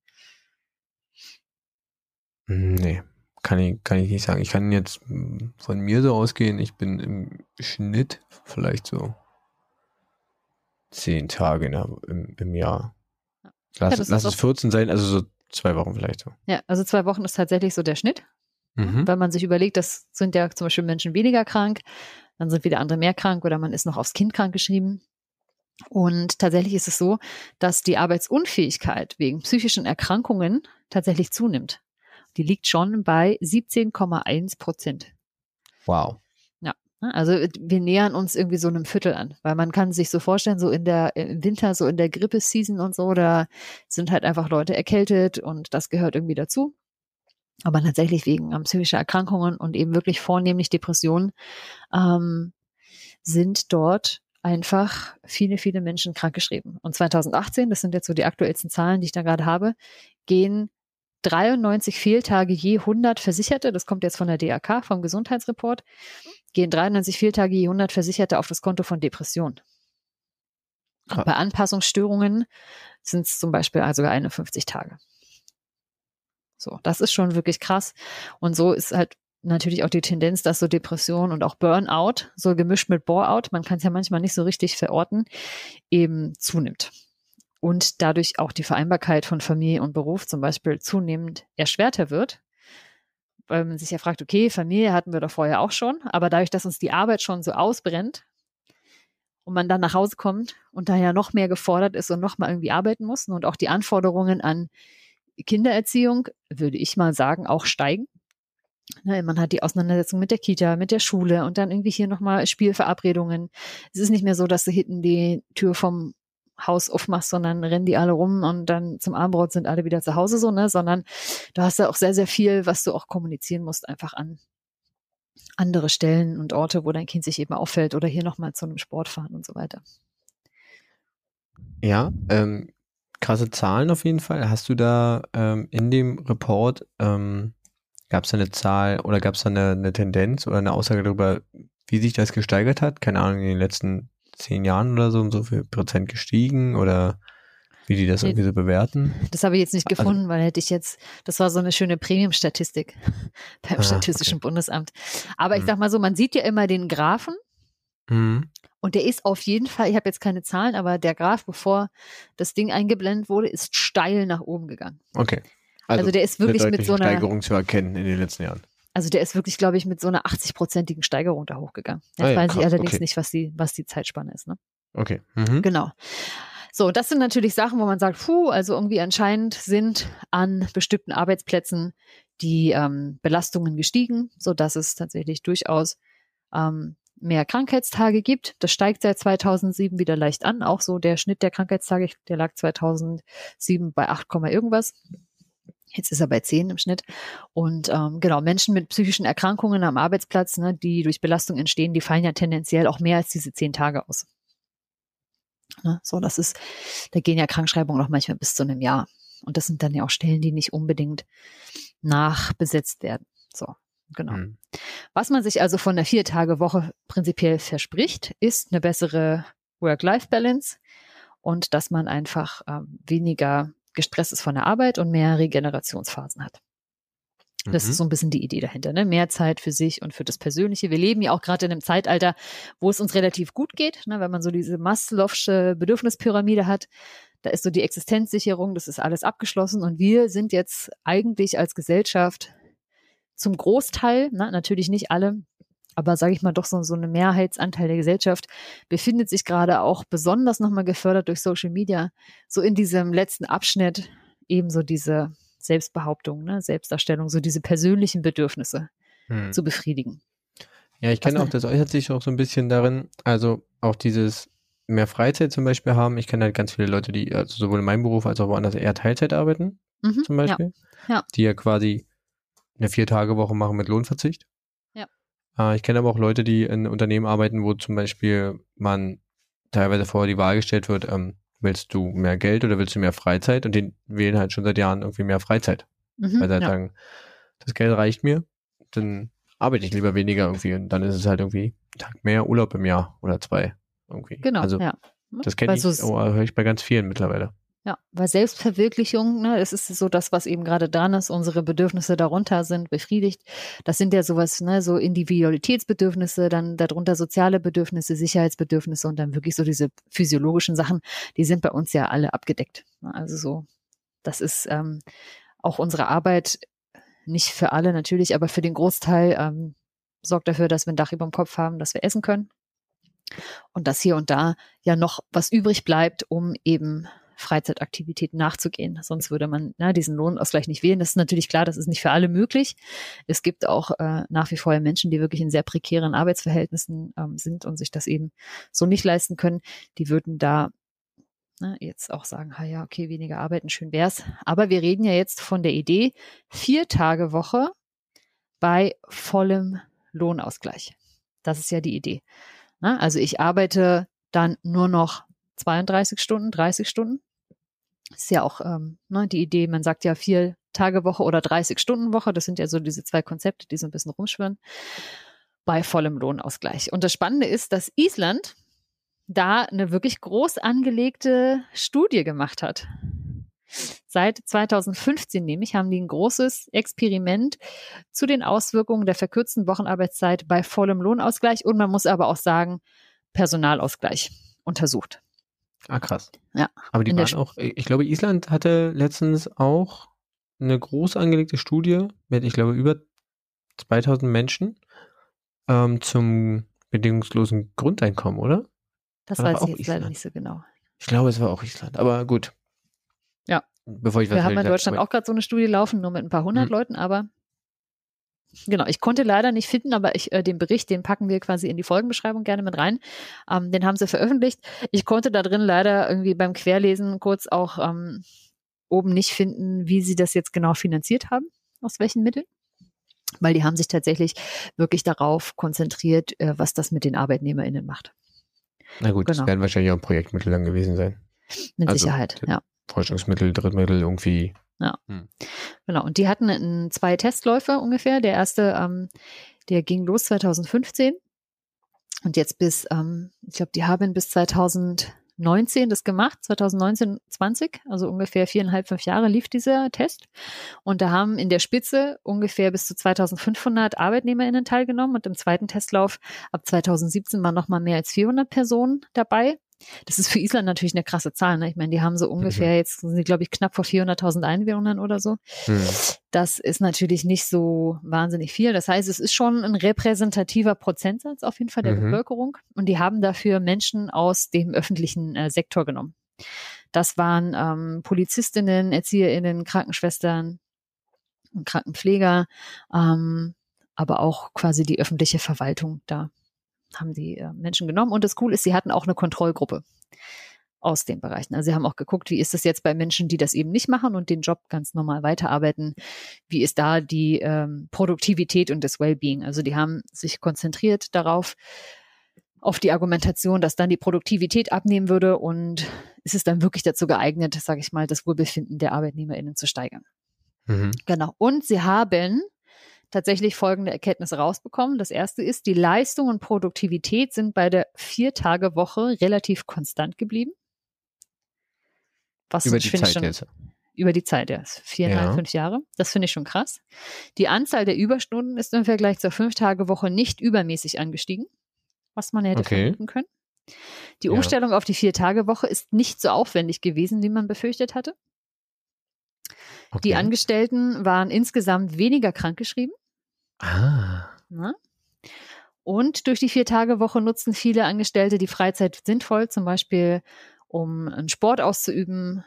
[SPEAKER 2] Nee, kann ich, kann ich nicht sagen. Ich kann jetzt von mir so ausgehen, ich bin im Schnitt vielleicht so zehn Tage der, im, im Jahr. Lass,
[SPEAKER 1] ist
[SPEAKER 2] lass es 14 sein, also so zwei Wochen vielleicht so.
[SPEAKER 1] Ja, also zwei Wochen ist tatsächlich so der Schnitt.
[SPEAKER 2] Mhm.
[SPEAKER 1] Wenn man sich überlegt, das sind ja zum Beispiel Menschen weniger krank, dann sind wieder andere mehr krank oder man ist noch aufs Kind krank geschrieben. Und tatsächlich ist es so, dass die Arbeitsunfähigkeit wegen psychischen Erkrankungen tatsächlich zunimmt. Die liegt schon bei 17,1 Prozent.
[SPEAKER 2] Wow.
[SPEAKER 1] Ne? Also wir nähern uns irgendwie so einem Viertel an, weil man kann sich so vorstellen, so in der im Winter, so in der Grippeseason und so, da sind halt einfach Leute erkältet und das gehört irgendwie dazu. Aber tatsächlich wegen ähm, psychischer Erkrankungen und eben wirklich vornehmlich Depressionen ähm, sind dort einfach viele, viele Menschen krankgeschrieben. Und 2018, das sind jetzt so die aktuellsten Zahlen, die ich da gerade habe, gehen 93 Fehltage je 100 Versicherte, das kommt jetzt von der DAK, vom Gesundheitsreport, gehen 93 Fehltage je 100 Versicherte auf das Konto von Depression.
[SPEAKER 2] Krass.
[SPEAKER 1] Bei Anpassungsstörungen sind es zum Beispiel also 51 Tage. So, das ist schon wirklich krass. Und so ist halt natürlich auch die Tendenz, dass so Depression und auch Burnout, so gemischt mit Boreout, man kann es ja manchmal nicht so richtig verorten, eben zunimmt. Und dadurch auch die Vereinbarkeit von Familie und Beruf zum Beispiel zunehmend erschwerter wird, weil man sich ja fragt, okay, Familie hatten wir doch vorher auch schon, aber dadurch, dass uns die Arbeit schon so ausbrennt und man dann nach Hause kommt und da ja noch mehr gefordert ist und noch mal irgendwie arbeiten muss und auch die Anforderungen an Kindererziehung, würde ich mal sagen, auch steigen. Ne, man hat die Auseinandersetzung mit der Kita, mit der Schule und dann irgendwie hier nochmal Spielverabredungen. Es ist nicht mehr so, dass du hinten die Tür vom Haus aufmachst, sondern rennen die alle rum und dann zum Abendbrot sind alle wieder zu Hause so, ne? Sondern du hast da auch sehr, sehr viel, was du auch kommunizieren musst, einfach an andere Stellen und Orte, wo dein Kind sich eben auffällt oder hier nochmal zu einem Sport fahren und so weiter.
[SPEAKER 2] Ja, ähm, krasse Zahlen auf jeden Fall. Hast du da ähm, in dem Report, ähm, gab es da eine Zahl oder gab es da eine, eine Tendenz oder eine Aussage darüber, wie sich das gesteigert hat? Keine Ahnung, in den letzten zehn Jahren oder so um so viel Prozent gestiegen oder wie die das irgendwie so bewerten?
[SPEAKER 1] Das habe ich jetzt nicht
[SPEAKER 2] Also-
[SPEAKER 1] gefunden, weil hätte ich jetzt, das war so eine schöne Premium-Statistik [laughs] beim
[SPEAKER 2] Ah,
[SPEAKER 1] Statistischen Bundesamt. Aber ich
[SPEAKER 2] Hm.
[SPEAKER 1] sag mal so, man sieht ja immer den Graphen
[SPEAKER 2] Mhm.
[SPEAKER 1] Und der ist auf jeden Fall, ich habe jetzt keine Zahlen, aber der Graph, bevor das Ding eingeblendet wurde, ist steil nach oben gegangen.
[SPEAKER 2] Okay.
[SPEAKER 1] Also, der ist wirklich mit so einer,
[SPEAKER 2] Steigerung zu erkennen in den letzten Jahren.
[SPEAKER 1] also der ist wirklich, glaube ich, mit so einer 80-prozentigen Steigerung da hochgegangen. Jetzt
[SPEAKER 2] Ah ja,
[SPEAKER 1] weiß
[SPEAKER 2] krass,
[SPEAKER 1] ich allerdings
[SPEAKER 2] okay.
[SPEAKER 1] nicht, was die, was die Zeitspanne ist. Ne?
[SPEAKER 2] Okay. Mhm.
[SPEAKER 1] Genau. So, das sind natürlich Sachen, wo man sagt, puh, also irgendwie anscheinend sind an bestimmten Arbeitsplätzen die ähm, Belastungen gestiegen, so dass es tatsächlich durchaus ähm, mehr Krankheitstage gibt. Das steigt seit 2007 wieder leicht an. Auch so der Schnitt der Krankheitstage, der lag 2007 bei 8, Komma irgendwas. Jetzt ist er bei 10 im Schnitt. Und ähm, genau, Menschen mit psychischen Erkrankungen am Arbeitsplatz, ne, die durch Belastung entstehen, die fallen ja tendenziell auch mehr als diese 10 Tage aus. Ne? So, das ist, da gehen ja Krankschreibungen noch manchmal bis zu einem Jahr. Und das sind dann ja auch Stellen, die nicht unbedingt nachbesetzt werden. So, genau.
[SPEAKER 2] Mhm.
[SPEAKER 1] Was man sich also von der Vier-Tage-Woche prinzipiell verspricht, ist eine bessere Work-Life-Balance und dass man einfach ähm, weniger gestresst ist von der Arbeit und mehr Regenerationsphasen hat. Das
[SPEAKER 2] Mhm.
[SPEAKER 1] ist so ein bisschen die Idee dahinter, ne? Mehr Zeit für sich und für das Persönliche. Wir leben ja auch gerade in einem Zeitalter, wo es uns relativ gut geht, ne? wenn man so diese Maslow'sche Bedürfnispyramide hat. Da ist so die Existenzsicherung, das ist alles abgeschlossen und wir sind jetzt eigentlich als Gesellschaft zum Großteil, ne? natürlich nicht alle, aber sage ich mal doch so, so eine Mehrheitsanteil der Gesellschaft befindet sich gerade auch besonders nochmal gefördert durch Social Media so in diesem letzten Abschnitt ebenso diese Selbstbehauptung, ne, Selbstdarstellung, so diese persönlichen Bedürfnisse
[SPEAKER 2] Mhm.
[SPEAKER 1] zu befriedigen.
[SPEAKER 2] Ja, ich kenne auch, das äußert sich auch so ein bisschen darin, also auch dieses mehr Freizeit zum Beispiel haben. Ich kenne halt ganz viele Leute, die also sowohl in meinem Beruf als auch woanders eher Teilzeit arbeiten,
[SPEAKER 1] Mhm,
[SPEAKER 2] zum Beispiel.
[SPEAKER 1] Ja.
[SPEAKER 2] Die ja quasi eine Vier-Tage-Woche machen mit Lohnverzicht.
[SPEAKER 1] Ja.
[SPEAKER 2] Äh, ich kenne aber auch Leute, die in Unternehmen arbeiten, wo zum Beispiel man teilweise vorher die Wahl gestellt wird, ähm, willst du mehr Geld oder willst du mehr Freizeit? Und die wählen halt schon seit Jahren irgendwie mehr Freizeit.
[SPEAKER 1] Mhm,
[SPEAKER 2] Weil sie halt
[SPEAKER 1] ja.
[SPEAKER 2] sagen, das Geld reicht mir, dann arbeite ich lieber weniger irgendwie und dann ist es halt irgendwie ein Tag mehr Urlaub im Jahr oder zwei irgendwie.
[SPEAKER 1] Genau,
[SPEAKER 2] Also
[SPEAKER 1] ja.
[SPEAKER 2] das kenne ich,
[SPEAKER 1] so-
[SPEAKER 2] oh, höre ich bei ganz vielen mittlerweile.
[SPEAKER 1] Ja, weil Selbstverwirklichung, ne, das ist so das, was eben gerade dran ist, unsere Bedürfnisse darunter sind befriedigt. Das sind ja sowas, ne, so Individualitätsbedürfnisse, dann darunter soziale Bedürfnisse, Sicherheitsbedürfnisse und dann wirklich so diese physiologischen Sachen, die sind bei uns ja alle abgedeckt. Ne, Also so, das ist ähm, auch unsere Arbeit nicht für alle natürlich, aber für den Großteil ähm, sorgt dafür, dass wir ein Dach über dem Kopf haben, dass wir essen können. Und dass hier und da ja noch was übrig bleibt, um eben Freizeitaktivitäten nachzugehen. Sonst würde man na, diesen Lohnausgleich nicht wählen. Das ist natürlich klar, das ist nicht für alle möglich. Es gibt auch äh, nach wie vor Menschen, die wirklich in sehr prekären Arbeitsverhältnissen ähm, sind und sich das eben so nicht leisten können. Die würden da ne, jetzt auch sagen, ja, okay, weniger arbeiten, schön wär's. Aber wir reden ja jetzt von der Idee, vier Tage Woche bei vollem Lohnausgleich. Das ist ja die Idee. Na, also ich arbeite dann nur noch 32 Stunden, 30 Stunden. Ist ja auch ähm, ne, die Idee, man sagt ja vier Tage Woche oder 30 Stunden Woche. Das sind ja so diese zwei Konzepte, die so ein bisschen rumschwirren bei vollem Lohnausgleich. Und das Spannende ist, dass Island da eine wirklich groß angelegte Studie gemacht hat. Seit 2015 nämlich haben die ein großes Experiment zu den Auswirkungen der verkürzten Wochenarbeitszeit bei vollem Lohnausgleich und man muss aber auch sagen, Personalausgleich untersucht.
[SPEAKER 2] Ah, krass.
[SPEAKER 1] Ja.
[SPEAKER 2] Aber die waren auch, ich glaube, Island hatte letztens auch eine groß angelegte Studie mit, ich glaube, über 2000 Menschen ähm, zum bedingungslosen Grundeinkommen, oder?
[SPEAKER 1] Das
[SPEAKER 2] War
[SPEAKER 1] weiß ich jetzt leider nicht so genau.
[SPEAKER 2] Ich glaube, es war auch Island, aber gut.
[SPEAKER 1] Ja.
[SPEAKER 2] Bevor ich was
[SPEAKER 1] Wir haben in Deutschland auch gerade so eine Studie laufen, nur mit ein paar hundert
[SPEAKER 2] Hm.
[SPEAKER 1] Leuten, aber genau, ich konnte leider nicht finden, aber ich, äh, den Bericht, den packen wir quasi in die Folgenbeschreibung gerne mit rein. Ähm, den haben sie veröffentlicht. Ich konnte da drin leider irgendwie beim Querlesen kurz auch ähm, oben nicht finden, wie sie das jetzt genau finanziert haben, aus welchen Mitteln. Weil die haben sich tatsächlich wirklich darauf konzentriert, äh, was das mit den ArbeitnehmerInnen macht.
[SPEAKER 2] Na gut, das
[SPEAKER 1] genau.
[SPEAKER 2] werden wahrscheinlich auch Projektmittel dann gewesen sein.
[SPEAKER 1] Mit
[SPEAKER 2] Also,
[SPEAKER 1] Sicherheit, ja.
[SPEAKER 2] Forschungsmittel, Drittmittel irgendwie.
[SPEAKER 1] Genau, und die hatten in zwei Testläufe ungefähr. Der erste, ähm, der ging los 2015 und jetzt bis, ähm, ich glaube, die haben bis 2019 das gemacht, 2019, 20, also ungefähr viereinhalb, fünf Jahre lief dieser Test. Und da haben in der Spitze ungefähr bis zu 2500 ArbeitnehmerInnen teilgenommen und im zweiten Testlauf ab 2017 waren nochmal mehr als 400 Personen dabei. Das ist für Island natürlich eine krasse Zahl. Ne? Ich meine, die haben so ungefähr jetzt, sind die, glaube ich, knapp vor 400.000 Einwohnern oder so.
[SPEAKER 2] Hm.
[SPEAKER 1] Das ist natürlich nicht so wahnsinnig viel. Das heißt, es ist schon ein repräsentativer Prozentsatz auf jeden Fall der
[SPEAKER 2] Mhm.
[SPEAKER 1] Bevölkerung. Und die haben dafür Menschen aus dem öffentlichen äh, Sektor genommen. Das waren ähm, Polizistinnen, ErzieherInnen, Krankenschwestern, und Krankenpfleger, ähm, aber auch quasi die öffentliche Verwaltung. Da haben die äh, Menschen genommen. Und das Cool ist, sie hatten auch eine Kontrollgruppe aus den Bereichen. Also sie haben auch geguckt, wie ist es jetzt bei Menschen, die das eben nicht machen und den Job ganz normal weiterarbeiten. Wie ist da die ähm, Produktivität und das Wellbeing? Also die haben sich konzentriert darauf, auf die Argumentation, dass dann die Produktivität abnehmen würde und ist es dann wirklich dazu geeignet, sage ich mal, das Wohlbefinden der ArbeitnehmerInnen zu steigern.
[SPEAKER 2] Mhm.
[SPEAKER 1] Genau. Und sie haben tatsächlich folgende Erkenntnisse rausbekommen. Das erste ist, die Leistung und Produktivität sind bei der Vier-Tage-Woche relativ konstant geblieben. Was
[SPEAKER 2] Über die Zeit
[SPEAKER 1] schon,
[SPEAKER 2] jetzt.
[SPEAKER 1] über die Zeit, ja. Viereinhalb,
[SPEAKER 2] Ja.
[SPEAKER 1] fünf Jahre. Das finde ich schon krass. Die Anzahl der Überstunden ist im Vergleich zur Fünf-Tage-Woche nicht übermäßig angestiegen, was man hätte
[SPEAKER 2] Okay.
[SPEAKER 1] vermuten können. Die
[SPEAKER 2] Ja.
[SPEAKER 1] Umstellung auf die Vier-Tage-Woche ist nicht so aufwendig gewesen, wie man befürchtet hatte. Die
[SPEAKER 2] Okay.
[SPEAKER 1] Angestellten waren insgesamt weniger krankgeschrieben.
[SPEAKER 2] Ah.
[SPEAKER 1] Ne? Und durch die Vier-Tage-Woche nutzen viele Angestellte die Freizeit sinnvoll, zum Beispiel um einen Sport auszuüben,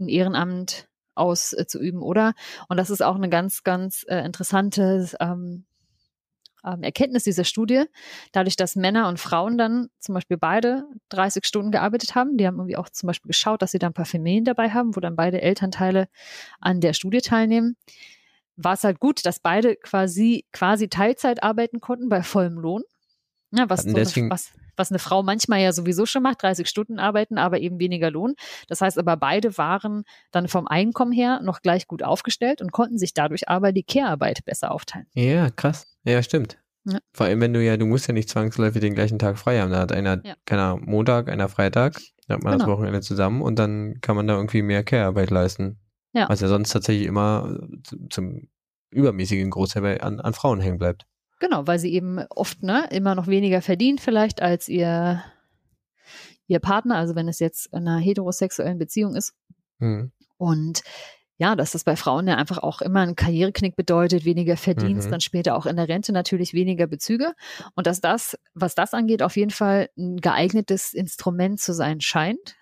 [SPEAKER 1] ein Ehrenamt auszuüben, oder? Und das ist auch eine ganz, ganz äh, interessante ähm, ähm, Erkenntnis dieser Studie. Dadurch, dass Männer und Frauen dann zum Beispiel beide 30 Stunden gearbeitet haben, die haben irgendwie auch zum Beispiel geschaut, dass sie dann ein paar Familien dabei haben, wo dann beide Elternteile an der Studie teilnehmen war es halt gut, dass beide quasi, quasi Teilzeit arbeiten konnten bei vollem Lohn. Ja, was, so eine, was, was eine Frau manchmal ja sowieso schon macht, 30 Stunden arbeiten, aber eben weniger Lohn. Das heißt aber, beide waren dann vom Einkommen her noch gleich gut aufgestellt und konnten sich dadurch aber die Care-Arbeit besser aufteilen.
[SPEAKER 2] Ja, krass. Ja, stimmt.
[SPEAKER 1] Ja.
[SPEAKER 2] Vor allem, wenn du ja, du musst ja nicht zwangsläufig den gleichen Tag frei haben. Da hat einer,
[SPEAKER 1] Ja.
[SPEAKER 2] keiner Montag, einer Freitag, da hat man das
[SPEAKER 1] Genau.
[SPEAKER 2] Wochenende zusammen und dann kann man da irgendwie mehr Care-Arbeit leisten.
[SPEAKER 1] Ja.
[SPEAKER 2] Was ja sonst tatsächlich immer äh, zum, übermäßigen Großteil an, an Frauen hängen bleibt.
[SPEAKER 1] Genau, weil sie eben oft ne, immer noch weniger verdient vielleicht als ihr, ihr Partner, also wenn es jetzt in einer heterosexuellen Beziehung ist.
[SPEAKER 2] Hm.
[SPEAKER 1] Und ja, dass das bei Frauen ja einfach auch immer einen Karriereknick bedeutet, weniger Verdienst,
[SPEAKER 2] Mhm.
[SPEAKER 1] dann später auch in der Rente natürlich weniger Bezüge. Und dass das, was das angeht, auf jeden Fall ein geeignetes Instrument zu sein scheint,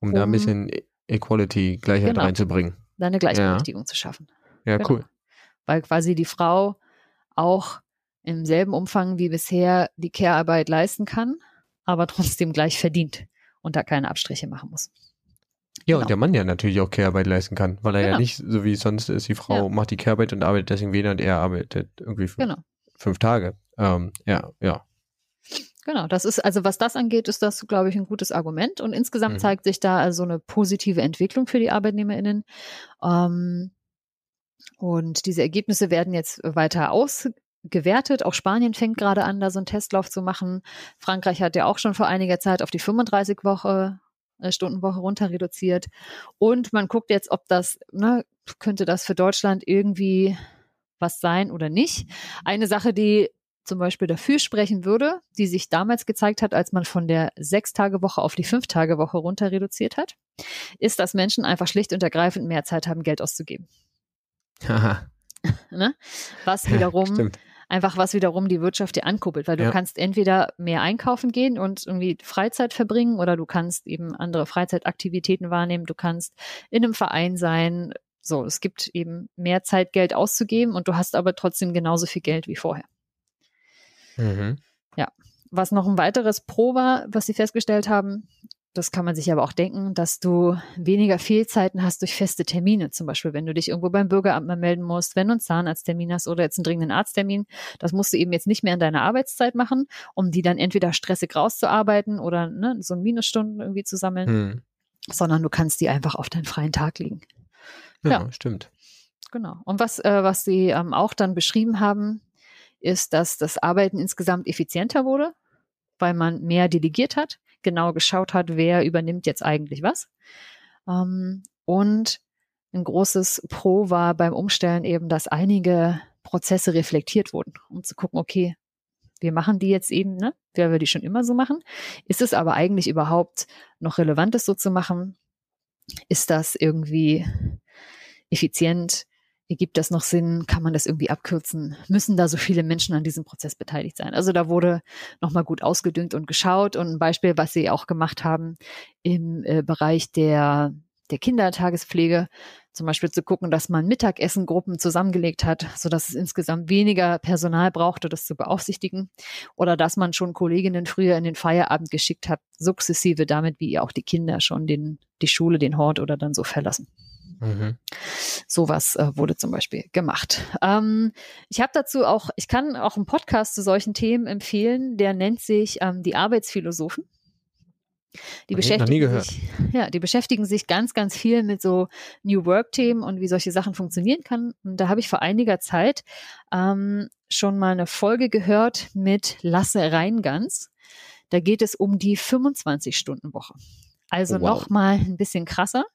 [SPEAKER 2] Um da ein
[SPEAKER 1] Um-
[SPEAKER 2] bisschen E- Equality, Gleichheit
[SPEAKER 1] Genau.
[SPEAKER 2] reinzubringen.
[SPEAKER 1] eine Gleichberechtigung zu schaffen.
[SPEAKER 2] Ja,
[SPEAKER 1] Genau.
[SPEAKER 2] cool.
[SPEAKER 1] Weil quasi die Frau auch im selben Umfang wie bisher die Care-Arbeit leisten kann, aber trotzdem gleich verdient und da keine Abstriche machen muss.
[SPEAKER 2] Ja,
[SPEAKER 1] Genau.
[SPEAKER 2] und der Mann ja natürlich auch Care-Arbeit leisten kann, weil er ja
[SPEAKER 1] Genau.
[SPEAKER 2] nicht, so wie sonst ist, die Frau
[SPEAKER 1] Ja.
[SPEAKER 2] macht die Care-Arbeit und arbeitet deswegen weniger und er arbeitet irgendwie fünf,
[SPEAKER 1] Genau.
[SPEAKER 2] fünf Tage. Ähm, ja, ja.
[SPEAKER 1] Genau, das ist, also was das angeht, ist das, glaube ich, ein gutes Argument. Und insgesamt
[SPEAKER 2] Mhm.
[SPEAKER 1] zeigt sich da also eine positive Entwicklung für die ArbeitnehmerInnen. Ähm, und diese Ergebnisse werden jetzt weiter ausgewertet. Auch Spanien fängt gerade an, da so einen Testlauf zu machen. Frankreich hat ja auch schon vor einiger Zeit auf die 35 Woche, äh, Stundenwoche runter reduziert. Und man guckt jetzt, ob das, ne, könnte das für Deutschland irgendwie was sein oder nicht. Eine Sache, die zum Beispiel dafür sprechen würde, die sich damals gezeigt hat, als man von der Sechs-Tage-Woche auf die Fünf-Tage-Woche runter reduziert hat, ist, dass Menschen einfach schlicht und ergreifend mehr Zeit haben, Geld auszugeben.
[SPEAKER 2] Haha. [laughs]
[SPEAKER 1] Ne? Was wiederum
[SPEAKER 2] Stimmt.
[SPEAKER 1] einfach was wiederum die Wirtschaft dir ankuppelt, weil du
[SPEAKER 2] Ja.
[SPEAKER 1] kannst entweder mehr einkaufen gehen und irgendwie Freizeit verbringen oder du kannst eben andere Freizeitaktivitäten wahrnehmen, du kannst in einem Verein sein. So, es gibt eben mehr Zeit, Geld auszugeben und du hast aber trotzdem genauso viel Geld wie vorher.
[SPEAKER 2] Mhm.
[SPEAKER 1] Was noch ein weiteres Pro war, was sie festgestellt haben, das kann man sich aber auch denken, dass du weniger Fehlzeiten hast durch feste Termine. Zum Beispiel, wenn du dich irgendwo beim Bürgeramt mal melden musst, wenn du einen Zahnarzttermin hast oder jetzt einen dringenden Arzttermin. Das musst du eben jetzt nicht mehr in deiner Arbeitszeit machen, um die dann entweder stressig rauszuarbeiten oder ne, so ein Minusstunden irgendwie zu sammeln,
[SPEAKER 2] Hm.
[SPEAKER 1] sondern du kannst die einfach auf deinen freien Tag legen.
[SPEAKER 2] Ja,
[SPEAKER 1] Ja.
[SPEAKER 2] stimmt.
[SPEAKER 1] Genau. Und was, äh, was sie ähm, auch dann beschrieben haben, ist, dass das Arbeiten insgesamt effizienter wurde, weil man mehr delegiert hat, genau geschaut hat, wer übernimmt jetzt eigentlich was. Ähm, und ein großes Pro war beim Umstellen eben, dass einige Prozesse reflektiert wurden, um zu gucken, okay, wir machen die jetzt eben, ne, wer wir die schon immer so machen. Ist es aber eigentlich überhaupt noch relevant, das so zu machen? Ist das irgendwie effizient? Ergibt das noch Sinn? Kann man das irgendwie abkürzen? Müssen da so viele Menschen an diesem Prozess beteiligt sein? Also da wurde nochmal gut ausgedüngt und geschaut. Und ein Beispiel, was sie auch gemacht haben im äh, Bereich der, der Kindertagespflege, zum Beispiel zu gucken, dass man Mittagessengruppen zusammengelegt hat, sodass es insgesamt weniger Personal brauchte, das zu beaufsichtigen. Oder dass man schon Kolleginnen früher in den Feierabend geschickt hat, sukzessive damit, wie auch die Kinder schon den, die Schule, den Hort oder dann so verlassen.
[SPEAKER 2] Mhm.
[SPEAKER 1] Sowas äh, wurde zum Beispiel gemacht. Ähm, ich habe dazu auch, ich kann auch einen Podcast zu solchen Themen empfehlen, der nennt sich ähm, die Arbeitsphilosophen. Die beschäftigen
[SPEAKER 2] gehört.
[SPEAKER 1] sich, ja, die beschäftigen sich ganz, ganz viel mit so New Work-Themen und wie solche Sachen funktionieren kann. Und da habe ich vor einiger Zeit ähm, schon mal eine Folge gehört mit Lasse Reingans. Da geht es um die 25-Stunden-Woche. Also
[SPEAKER 2] Oh, wow.
[SPEAKER 1] noch mal ein bisschen krasser.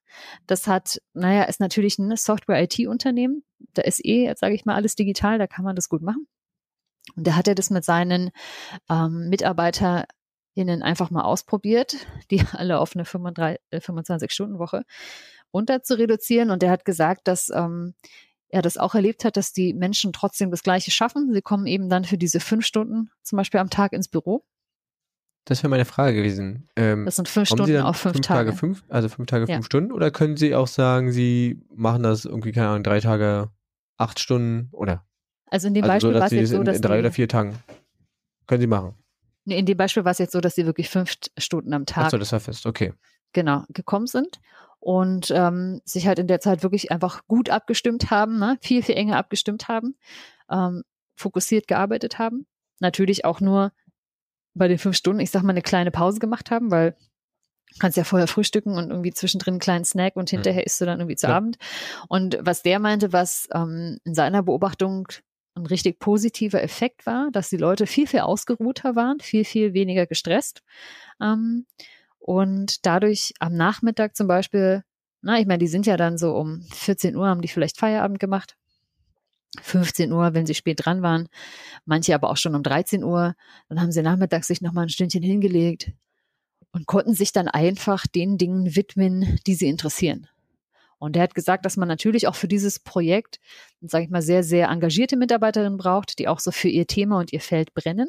[SPEAKER 1] Das hat, naja, ist natürlich ein Software-IT-Unternehmen. Da ist eh, jetzt sage ich mal, alles digital, da kann man das gut machen. Und da hat er das mit seinen ähm, MitarbeiterInnen einfach mal ausprobiert, [laughs] die alle auf eine 35 äh, 25-Stunden-Woche runter zu reduzieren. Und er hat gesagt, dass ähm, er das auch erlebt hat, dass die Menschen trotzdem das Gleiche schaffen. Sie kommen eben dann für diese fünf Stunden zum Beispiel am Tag ins Büro.
[SPEAKER 2] Das wäre meine Frage gewesen. Ähm,
[SPEAKER 1] Das sind fünf Stunden auf fünf,
[SPEAKER 2] fünf
[SPEAKER 1] Tage.
[SPEAKER 2] fünf, also fünf Tage,
[SPEAKER 1] Ja.
[SPEAKER 2] fünf Stunden? Oder können Sie auch sagen, Sie machen das irgendwie, keine Ahnung, drei Tage, acht Stunden oder?
[SPEAKER 1] Also in dem
[SPEAKER 2] also
[SPEAKER 1] Beispiel
[SPEAKER 2] so,
[SPEAKER 1] war es jetzt so,
[SPEAKER 2] in,
[SPEAKER 1] dass
[SPEAKER 2] in drei
[SPEAKER 1] die,
[SPEAKER 2] oder vier Tagen. Können Sie machen.
[SPEAKER 1] Nee, in dem Beispiel war es jetzt so, dass sie wirklich fünf Stunden am Tag
[SPEAKER 2] Achso, das war fest, okay.
[SPEAKER 1] genau gekommen sind und ähm, sich halt in der Zeit wirklich einfach gut abgestimmt haben, ne? viel, viel enger abgestimmt haben, ähm, fokussiert gearbeitet haben. Natürlich auch nur bei den fünf Stunden, ich sag mal, eine kleine Pause gemacht haben, weil du kannst ja vorher frühstücken und irgendwie zwischendrin einen kleinen Snack und hinterher isst du dann irgendwie zu
[SPEAKER 2] Ja.
[SPEAKER 1] Abend. Und was der meinte, was ähm, in seiner Beobachtung ein richtig positiver Effekt war, dass die Leute viel, viel ausgeruhter waren, viel, viel weniger gestresst. Ähm, und dadurch am Nachmittag zum Beispiel, na, ich meine, die sind ja dann so um 14 Uhr, haben die vielleicht Feierabend gemacht. 15 Uhr, wenn sie spät dran waren, manche aber auch schon um 13 Uhr. Dann haben sie nachmittags sich nochmal ein Stündchen hingelegt und konnten sich dann einfach den Dingen widmen, die sie interessieren. Und der hat gesagt, dass man natürlich auch für dieses Projekt, sage ich mal, sehr, sehr engagierte Mitarbeiterinnen braucht, die auch so für ihr Thema und ihr Feld brennen.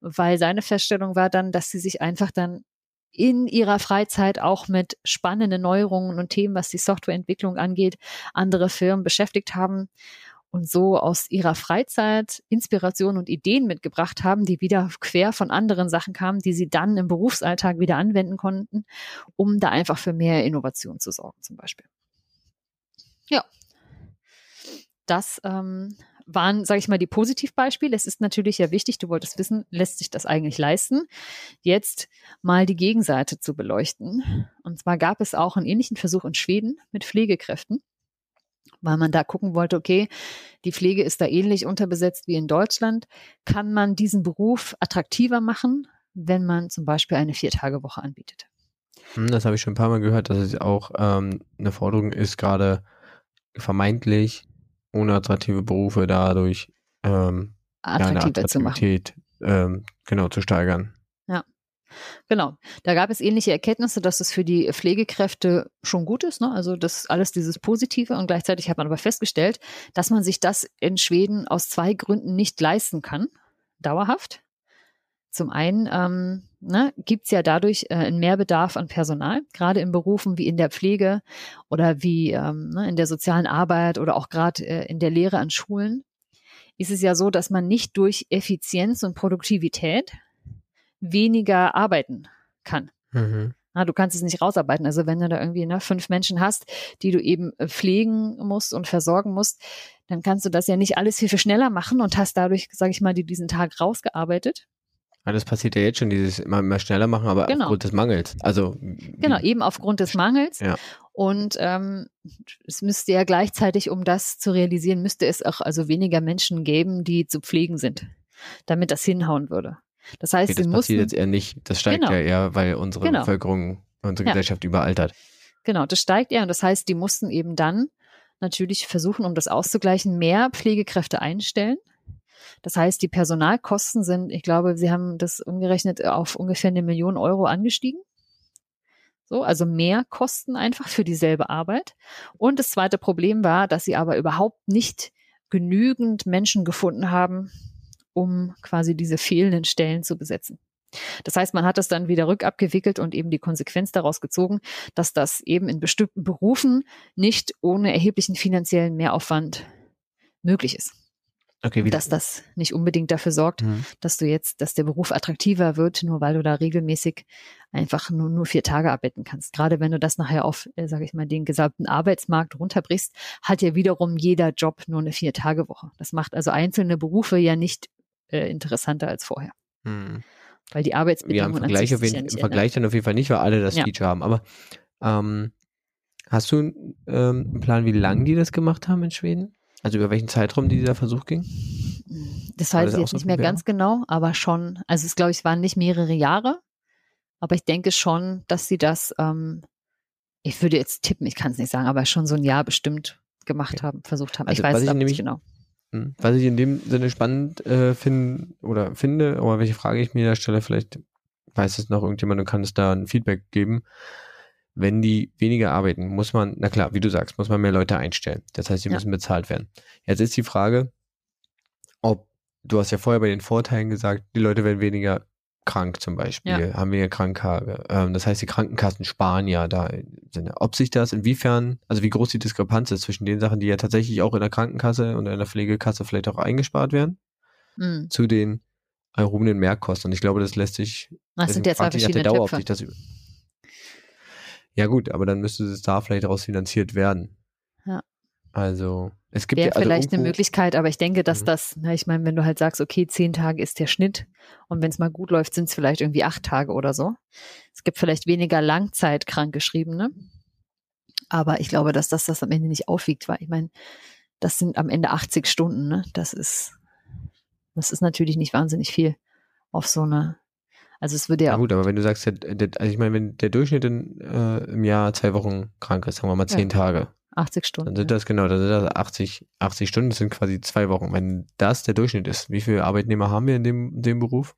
[SPEAKER 1] Weil seine Feststellung war dann, dass sie sich einfach dann in ihrer Freizeit auch mit spannenden Neuerungen und Themen, was die Softwareentwicklung angeht, andere Firmen beschäftigt haben und so aus ihrer Freizeit Inspiration und Ideen mitgebracht haben, die wieder quer von anderen Sachen kamen, die sie dann im Berufsalltag wieder anwenden konnten, um da einfach für mehr Innovation zu sorgen, zum Beispiel. Ja, das ähm, waren, sage ich mal, die Positivbeispiele. Es ist natürlich ja wichtig, du wolltest wissen, lässt sich das eigentlich leisten? Jetzt mal die Gegenseite zu beleuchten. Und zwar gab es auch einen ähnlichen Versuch in Schweden mit Pflegekräften, weil man da gucken wollte, okay, die Pflege ist da ähnlich unterbesetzt wie in Deutschland. Kann man diesen Beruf attraktiver machen, wenn man zum Beispiel eine Viertagewoche anbietet?
[SPEAKER 2] Hm, das habe ich schon ein paar Mal gehört, dass es auch ähm, eine Forderung ist, gerade vermeintlich unattraktive Berufe dadurch ähm,
[SPEAKER 1] attraktiver ja, zu machen.
[SPEAKER 2] Ähm, genau, zu steigern.
[SPEAKER 1] Genau. Da gab es ähnliche Erkenntnisse, dass es für die Pflegekräfte schon gut ist. Ne? Also das alles dieses Positive. Und gleichzeitig hat man aber festgestellt, dass man sich das in Schweden aus zwei Gründen nicht leisten kann. Dauerhaft. Zum einen ähm, ne, gibt es ja dadurch äh, einen Mehrbedarf an Personal, gerade in Berufen wie in der Pflege oder wie ähm, ne, in der sozialen Arbeit oder auch gerade äh, in der Lehre an Schulen. Ist es ja so, dass man nicht durch Effizienz und Produktivität weniger arbeiten kann. Mhm. Na, du kannst es nicht rausarbeiten. Also wenn du da irgendwie ne, fünf Menschen hast, die du eben äh, pflegen musst und versorgen musst, dann kannst du das ja nicht alles viel, viel schneller machen und hast dadurch, sage ich mal, diesen Tag rausgearbeitet.
[SPEAKER 2] Ja, das passiert ja jetzt schon, dieses immer, immer schneller machen, aber genau. aufgrund des Mangels. Also
[SPEAKER 1] genau, eben aufgrund des Mangels. Ja. Und ähm, es müsste ja gleichzeitig, um das zu realisieren, müsste es auch also weniger Menschen geben, die zu pflegen sind, damit das hinhauen würde. Das heißt,
[SPEAKER 2] okay, das
[SPEAKER 1] sie
[SPEAKER 2] passiert jetzt eher nicht. Das steigt genau. ja eher, weil unsere genau. Bevölkerung, unsere ja. Gesellschaft überaltert.
[SPEAKER 1] Genau, das steigt eher und das heißt, die mussten eben dann natürlich versuchen, um das auszugleichen, mehr Pflegekräfte einstellen das heißt, die Personalkosten sind, ich glaube, Sie haben das umgerechnet auf ungefähr eine Million Euro angestiegen. So, also mehr Kosten einfach für dieselbe Arbeit. Und das zweite Problem war, dass sie aber überhaupt nicht genügend Menschen gefunden haben, um quasi diese fehlenden Stellen zu besetzen. Das heißt, man hat das dann wieder rückabgewickelt und eben die Konsequenz daraus gezogen, dass das eben in bestimmten Berufen nicht ohne erheblichen finanziellen Mehraufwand möglich ist. Okay, dass das nicht unbedingt dafür sorgt, mhm. dass du jetzt, dass der Beruf attraktiver wird, nur weil du da regelmäßig einfach nur, nur vier Tage arbeiten kannst. Gerade wenn du das nachher auf, äh, sage ich mal, den gesamten Arbeitsmarkt runterbrichst, hat ja wiederum jeder Job nur eine Vier-Tage-Woche. Das macht also einzelne Berufe ja nicht äh, interessanter als vorher. Mhm. Weil die Arbeitsbedingungen
[SPEAKER 2] ja, im Vergleich, auf jeden, ja im Vergleich dann auf jeden Fall nicht, weil alle das ja. Feature haben. Aber ähm, hast du ähm, einen Plan, wie lange die das gemacht haben in Schweden? Also über welchen Zeitraum dieser Versuch ging?
[SPEAKER 1] Das weiß ich jetzt nicht mehr ganz genau, aber schon, also es glaube ich, waren nicht mehrere Jahre, aber ich denke schon, dass sie das, ähm, ich würde jetzt tippen, ich kann es nicht sagen, aber schon so ein Jahr bestimmt gemacht haben, versucht haben. Also, ich weiß es nicht genau.
[SPEAKER 2] Hm, was ich in dem Sinne spannend äh, finde oder finde, oder welche Frage ich mir da stelle, vielleicht weiß es noch irgendjemand und kann es da ein Feedback geben wenn die weniger arbeiten, muss man, na klar, wie du sagst, muss man mehr Leute einstellen. Das heißt, sie ja. müssen bezahlt werden. Jetzt ist die Frage, ob, du hast ja vorher bei den Vorteilen gesagt, die Leute werden weniger krank zum Beispiel, ja. haben weniger Kranktage. Ähm, das heißt, die Krankenkassen sparen ja da. Ob sich das inwiefern, also wie groß die Diskrepanz ist zwischen den Sachen, die ja tatsächlich auch in der Krankenkasse und in der Pflegekasse vielleicht auch eingespart werden, mhm. zu den erhobenen Mehrkosten. Und ich glaube, das lässt sich,
[SPEAKER 1] das sind ja zwei verschiedene
[SPEAKER 2] Dauer, ob sich das ja gut, aber dann müsste es da vielleicht daraus finanziert werden.
[SPEAKER 1] Ja.
[SPEAKER 2] Also es gibt
[SPEAKER 1] Wäre
[SPEAKER 2] ja also
[SPEAKER 1] vielleicht eine Möglichkeit, aber ich denke, dass mhm. das, na, ich meine, wenn du halt sagst, okay, zehn Tage ist der Schnitt und wenn es mal gut läuft, sind es vielleicht irgendwie acht Tage oder so. Es gibt vielleicht weniger Langzeitkrankgeschriebene, aber ich glaube, dass das das am Ende nicht aufwiegt, weil ich meine, das sind am Ende 80 Stunden, ne? Das ist, das ist natürlich nicht wahnsinnig viel auf so eine also es würde ja,
[SPEAKER 2] ja gut, aber wenn du sagst, der, der, also ich meine, wenn der Durchschnitt in, äh, im Jahr zwei Wochen krank ist, sagen wir mal zehn ja. Tage.
[SPEAKER 1] 80 Stunden.
[SPEAKER 2] Dann sind das genau, dann sind das 80, 80 Stunden, das sind quasi zwei Wochen. Wenn das der Durchschnitt ist, wie viele Arbeitnehmer haben wir in dem, dem Beruf?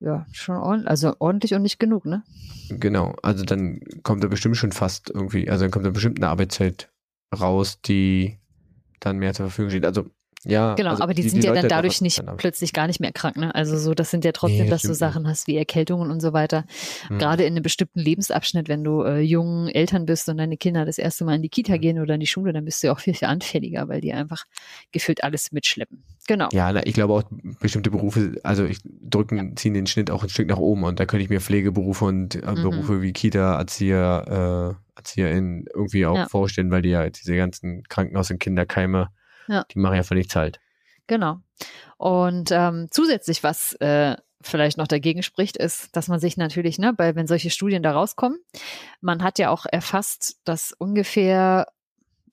[SPEAKER 1] Ja, schon ordentlich, also ordentlich und nicht genug, ne?
[SPEAKER 2] Genau, also dann kommt da bestimmt schon fast irgendwie, also dann kommt da bestimmt eine Arbeitszeit raus, die dann mehr zur Verfügung steht. Also ja,
[SPEAKER 1] genau,
[SPEAKER 2] also
[SPEAKER 1] aber die,
[SPEAKER 2] die
[SPEAKER 1] sind
[SPEAKER 2] die
[SPEAKER 1] ja dann dadurch nicht plötzlich gar nicht mehr krank, ne? Also so, das sind ja trotzdem,
[SPEAKER 2] Nee,
[SPEAKER 1] dass du Sachen hast wie Erkältungen und so weiter.
[SPEAKER 2] Hm.
[SPEAKER 1] Gerade in einem bestimmten Lebensabschnitt, wenn du äh, jung Eltern bist und deine Kinder das erste Mal in die Kita gehen oder in die Schule, dann bist du ja auch viel, viel anfälliger, weil die einfach gefühlt alles mitschleppen. Genau.
[SPEAKER 2] Ja, na, ich glaube auch bestimmte Berufe, also ich drücken, ziehen den Schnitt auch ein Stück nach oben und da könnte ich mir Pflegeberufe und äh,
[SPEAKER 1] Mhm.
[SPEAKER 2] Berufe wie Kita, Erzieher, äh, ErzieherInnen irgendwie auch
[SPEAKER 1] Ja.
[SPEAKER 2] vorstellen, weil die ja diese ganzen Krankenhaus- und Kinderkeime,
[SPEAKER 1] Ja.
[SPEAKER 2] die machen ja für nichts halt.
[SPEAKER 1] Genau. Und ähm, zusätzlich, was äh, vielleicht noch dagegen spricht, ist, dass man sich natürlich, ne, bei, wenn solche Studien da rauskommen, man hat ja auch erfasst, dass ungefähr,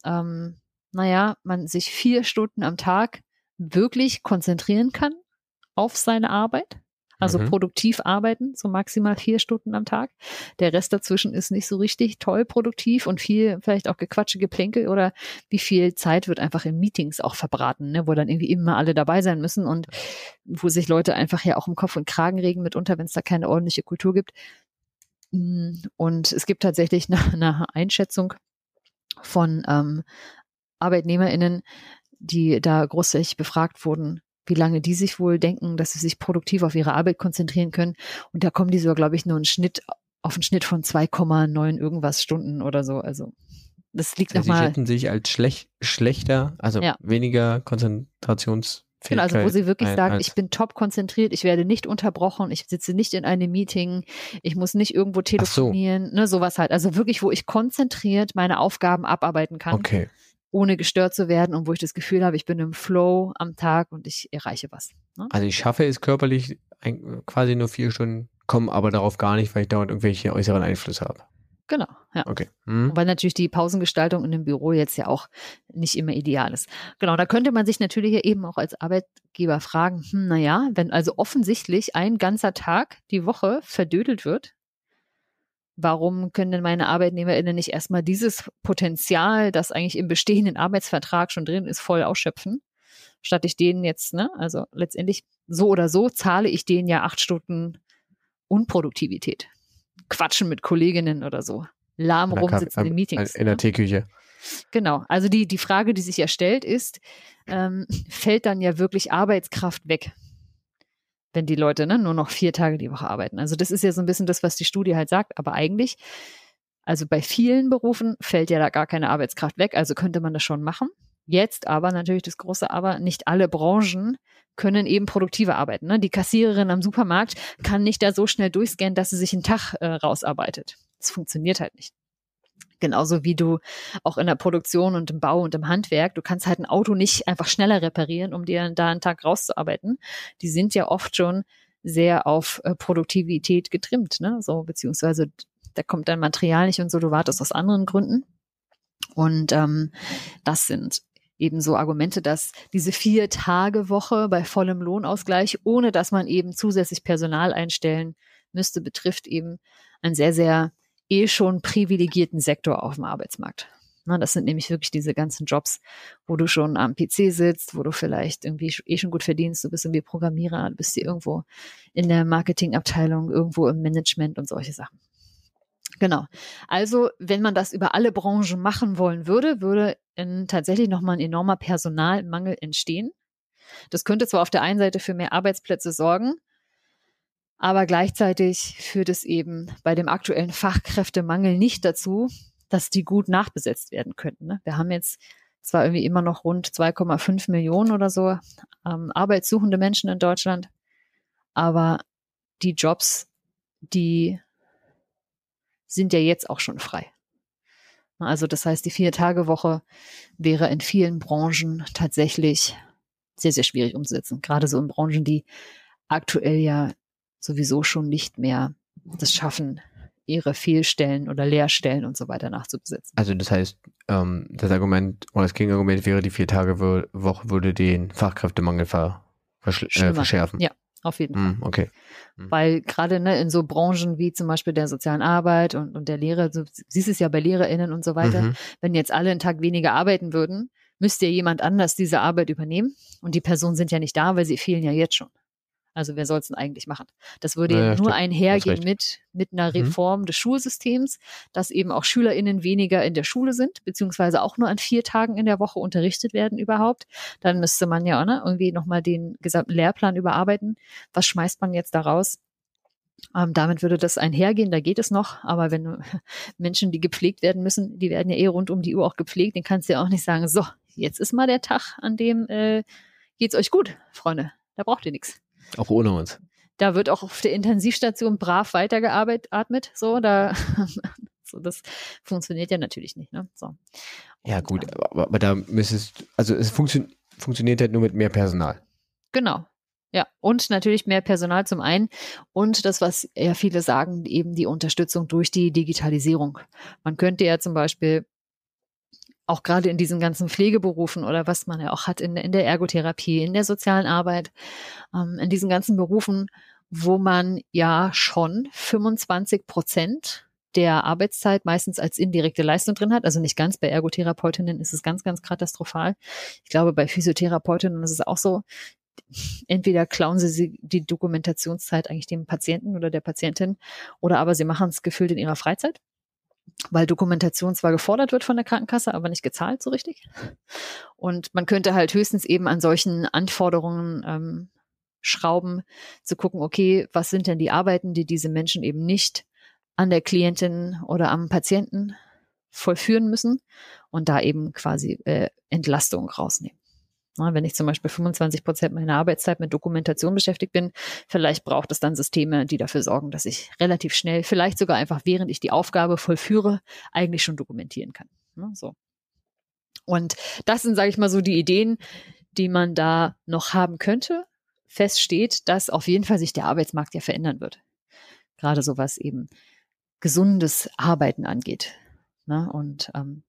[SPEAKER 1] ähm, naja, man sich vier Stunden am Tag wirklich konzentrieren kann auf seine Arbeit. Also
[SPEAKER 2] Mhm.
[SPEAKER 1] produktiv arbeiten, so maximal vier Stunden am Tag. Der Rest dazwischen ist nicht so richtig toll produktiv und viel vielleicht auch Gequatsche, Geplänkel oder wie viel Zeit wird einfach in Meetings auch verbraten, ne, wo dann irgendwie immer alle dabei sein müssen und wo sich Leute einfach ja auch im Kopf und Kragen regen mitunter, wenn es da keine ordentliche Kultur gibt. Mm, Und es gibt tatsächlich eine, eine Einschätzung von ähm, ArbeitnehmerInnen, die da großflächig befragt wurden, wie lange die sich wohl denken, dass sie sich produktiv auf ihre Arbeit konzentrieren können. Und da kommen die so, glaube ich, nur einen Schnitt auf einen Schnitt von 2,9 irgendwas Stunden oder so. Also das liegt
[SPEAKER 2] Also sie schätzen sich als schlech schlechter, also
[SPEAKER 1] Ja.
[SPEAKER 2] weniger Konzentrationsfähigkeit.
[SPEAKER 1] Genau, also wo sie wirklich
[SPEAKER 2] ein-
[SPEAKER 1] sagen, ich bin top konzentriert, ich werde nicht unterbrochen, ich sitze nicht in einem Meeting, ich muss nicht irgendwo
[SPEAKER 2] so.
[SPEAKER 1] telefonieren, ne, sowas halt. Also wirklich, wo ich konzentriert meine Aufgaben abarbeiten kann,
[SPEAKER 2] Okay.
[SPEAKER 1] Ohne gestört zu werden und wo ich das Gefühl habe, ich bin im Flow am Tag und ich erreiche was. Ne?
[SPEAKER 2] Also ich schaffe es körperlich ein, quasi nur vier Stunden, komme aber darauf gar nicht, weil ich dauernd irgendwelche äußeren Einflüsse habe.
[SPEAKER 1] Genau, ja.
[SPEAKER 2] Okay. Hm.
[SPEAKER 1] Weil natürlich die Pausengestaltung in dem Büro jetzt ja auch nicht immer ideal ist. Genau, da könnte man sich natürlich ja eben auch als Arbeitgeber fragen, hm, naja, wenn also offensichtlich ein ganzer Tag die Woche verdödelt wird, warum können denn meine ArbeitnehmerInnen nicht erstmal dieses Potenzial, das eigentlich im bestehenden Arbeitsvertrag schon drin ist, voll ausschöpfen? Statt ich denen jetzt, ne, also letztendlich so oder so zahle ich denen ja acht Stunden Unproduktivität. Quatschen mit Kolleginnen oder so. Lahm rumsitzen in Meetings.
[SPEAKER 2] In der
[SPEAKER 1] ne?
[SPEAKER 2] Teeküche.
[SPEAKER 1] Genau. Also die, die Frage, die sich ja stellt, ist, ähm, fällt dann ja wirklich Arbeitskraft weg, wenn die Leute ne, nur noch vier Tage die Woche arbeiten. Also das ist ja so ein bisschen das, was die Studie halt sagt. Aber eigentlich, also bei vielen Berufen fällt ja da gar keine Arbeitskraft weg. Also könnte man das schon machen. Jetzt aber natürlich das große Aber, nicht alle Branchen können eben produktiver arbeiten. Ne? Die Kassiererin am Supermarkt kann nicht da so schnell durchscannen, dass sie sich einen Tag äh, rausarbeitet. Das funktioniert halt nicht. Genauso wie du auch in der Produktion und im Bau und im Handwerk, du kannst halt ein Auto nicht einfach schneller reparieren, um dir da einen Tag rauszuarbeiten. Die sind ja oft schon sehr auf äh, Produktivität getrimmt, ne? So, beziehungsweise da kommt dein Material nicht und so, du wartest aus anderen Gründen. Und ähm, das sind eben so Argumente, dass diese Vier-Tage-Woche bei vollem Lohnausgleich, ohne dass man eben zusätzlich Personal einstellen müsste, betrifft eben einen sehr, sehr eh schon privilegierten Sektor auf dem Arbeitsmarkt. Das sind nämlich wirklich diese ganzen Jobs, wo du schon am PC sitzt, wo du vielleicht irgendwie eh schon gut verdienst, du bist irgendwie Programmierer, du bist hier irgendwo in der Marketingabteilung, irgendwo im Management und solche Sachen. Genau. Also, wenn man das über alle Branchen machen wollen würde, würde in, tatsächlich nochmal ein enormer Personalmangel entstehen. Das könnte zwar auf der einen Seite für mehr Arbeitsplätze sorgen, aber gleichzeitig führt es eben bei dem aktuellen Fachkräftemangel nicht dazu, dass die gut nachbesetzt werden könnten. Ne? Wir haben jetzt zwar irgendwie immer noch rund 2,5 Millionen oder so ähm, arbeitssuchende Menschen in Deutschland, aber die Jobs, die sind ja jetzt auch schon frei. Also das heißt, die Vier-Tage-Woche wäre in vielen Branchen tatsächlich sehr, sehr schwierig umzusetzen. Gerade so in Branchen, die aktuell ja sowieso schon nicht mehr das schaffen, ihre Fehlstellen oder Leerstellen und so weiter nachzubesetzen.
[SPEAKER 2] Also das heißt, ähm, das Argument oder das Gegenargument wäre, die Vier-Tage-Woche würde den Fachkräftemangel ver äh, verschärfen.
[SPEAKER 1] Ja, auf jeden Fall.
[SPEAKER 2] Hm, okay.
[SPEAKER 1] Weil gerade ne, in so Branchen wie zum Beispiel der sozialen Arbeit und, und der Lehre, so, siehst es ja bei LehrerInnen und so weiter,
[SPEAKER 2] Mhm.
[SPEAKER 1] wenn jetzt alle einen Tag weniger arbeiten würden, müsste ja jemand anders diese Arbeit übernehmen. Und die Personen sind ja nicht da, weil sie fehlen ja jetzt schon. Also wer soll es denn eigentlich machen? Das würde
[SPEAKER 2] Naja,
[SPEAKER 1] ja nur
[SPEAKER 2] stimmt.
[SPEAKER 1] einhergehen mit, mit einer
[SPEAKER 2] Mhm.
[SPEAKER 1] Reform des Schulsystems, dass eben auch SchülerInnen weniger in der Schule sind, beziehungsweise auch nur an vier Tagen in der Woche unterrichtet werden überhaupt. Dann müsste man ja ne, irgendwie nochmal den gesamten Lehrplan überarbeiten. Was schmeißt man jetzt da raus? Ähm, damit würde das einhergehen, da geht es noch. Aber wenn [laughs] Menschen, die gepflegt werden müssen, die werden ja eh rund um die Uhr auch gepflegt, den kannst du ja auch nicht sagen, so, jetzt ist mal der Tag, an dem äh, geht's euch gut, Freunde. Da braucht ihr nichts.
[SPEAKER 2] Auch ohne uns.
[SPEAKER 1] Da wird auch auf der Intensivstation brav weitergeatmet. So, da [laughs] so, das funktioniert ja natürlich nicht. Ne? So.
[SPEAKER 2] Ja, gut,
[SPEAKER 1] ähm,
[SPEAKER 2] aber, aber da müsstest also es funktio funktioniert halt nur mit mehr Personal.
[SPEAKER 1] Genau. Ja, und natürlich mehr Personal zum einen und das, was ja viele sagen, eben die Unterstützung durch die Digitalisierung. Man könnte ja zum Beispiel auch gerade in diesen ganzen Pflegeberufen oder was man ja auch hat in, in der Ergotherapie, in der sozialen Arbeit, ähm, in diesen ganzen Berufen, wo man ja schon 25 Prozent der Arbeitszeit meistens als indirekte Leistung drin hat. Also nicht ganz. Bei Ergotherapeutinnen ist es ganz, ganz katastrophal. Ich glaube, bei Physiotherapeutinnen ist es auch so. Entweder klauen sie die Dokumentationszeit eigentlich dem Patienten oder der Patientin oder aber sie machen es gefühlt in ihrer Freizeit, weil Dokumentation zwar gefordert wird von der Krankenkasse, aber nicht gezahlt so richtig. Und man könnte halt höchstens eben an solchen Anforderungen ähm, schrauben, zu gucken, okay, was sind denn die Arbeiten, die diese Menschen eben nicht an der Klientin oder am Patienten vollführen müssen und da eben quasi äh, Entlastung rausnehmen. Na, wenn ich zum Beispiel 25 Prozent meiner Arbeitszeit mit Dokumentation beschäftigt bin, vielleicht braucht es dann Systeme, die dafür sorgen, dass ich relativ schnell, vielleicht sogar einfach während ich die Aufgabe vollführe, eigentlich schon dokumentieren kann. Ne, so. Und das sind, sage ich mal, so die Ideen, die man da noch haben könnte. Fest steht, dass auf jeden Fall sich der Arbeitsmarkt ja verändern wird. Gerade so was eben gesundes Arbeiten angeht. Ne? Und ähm,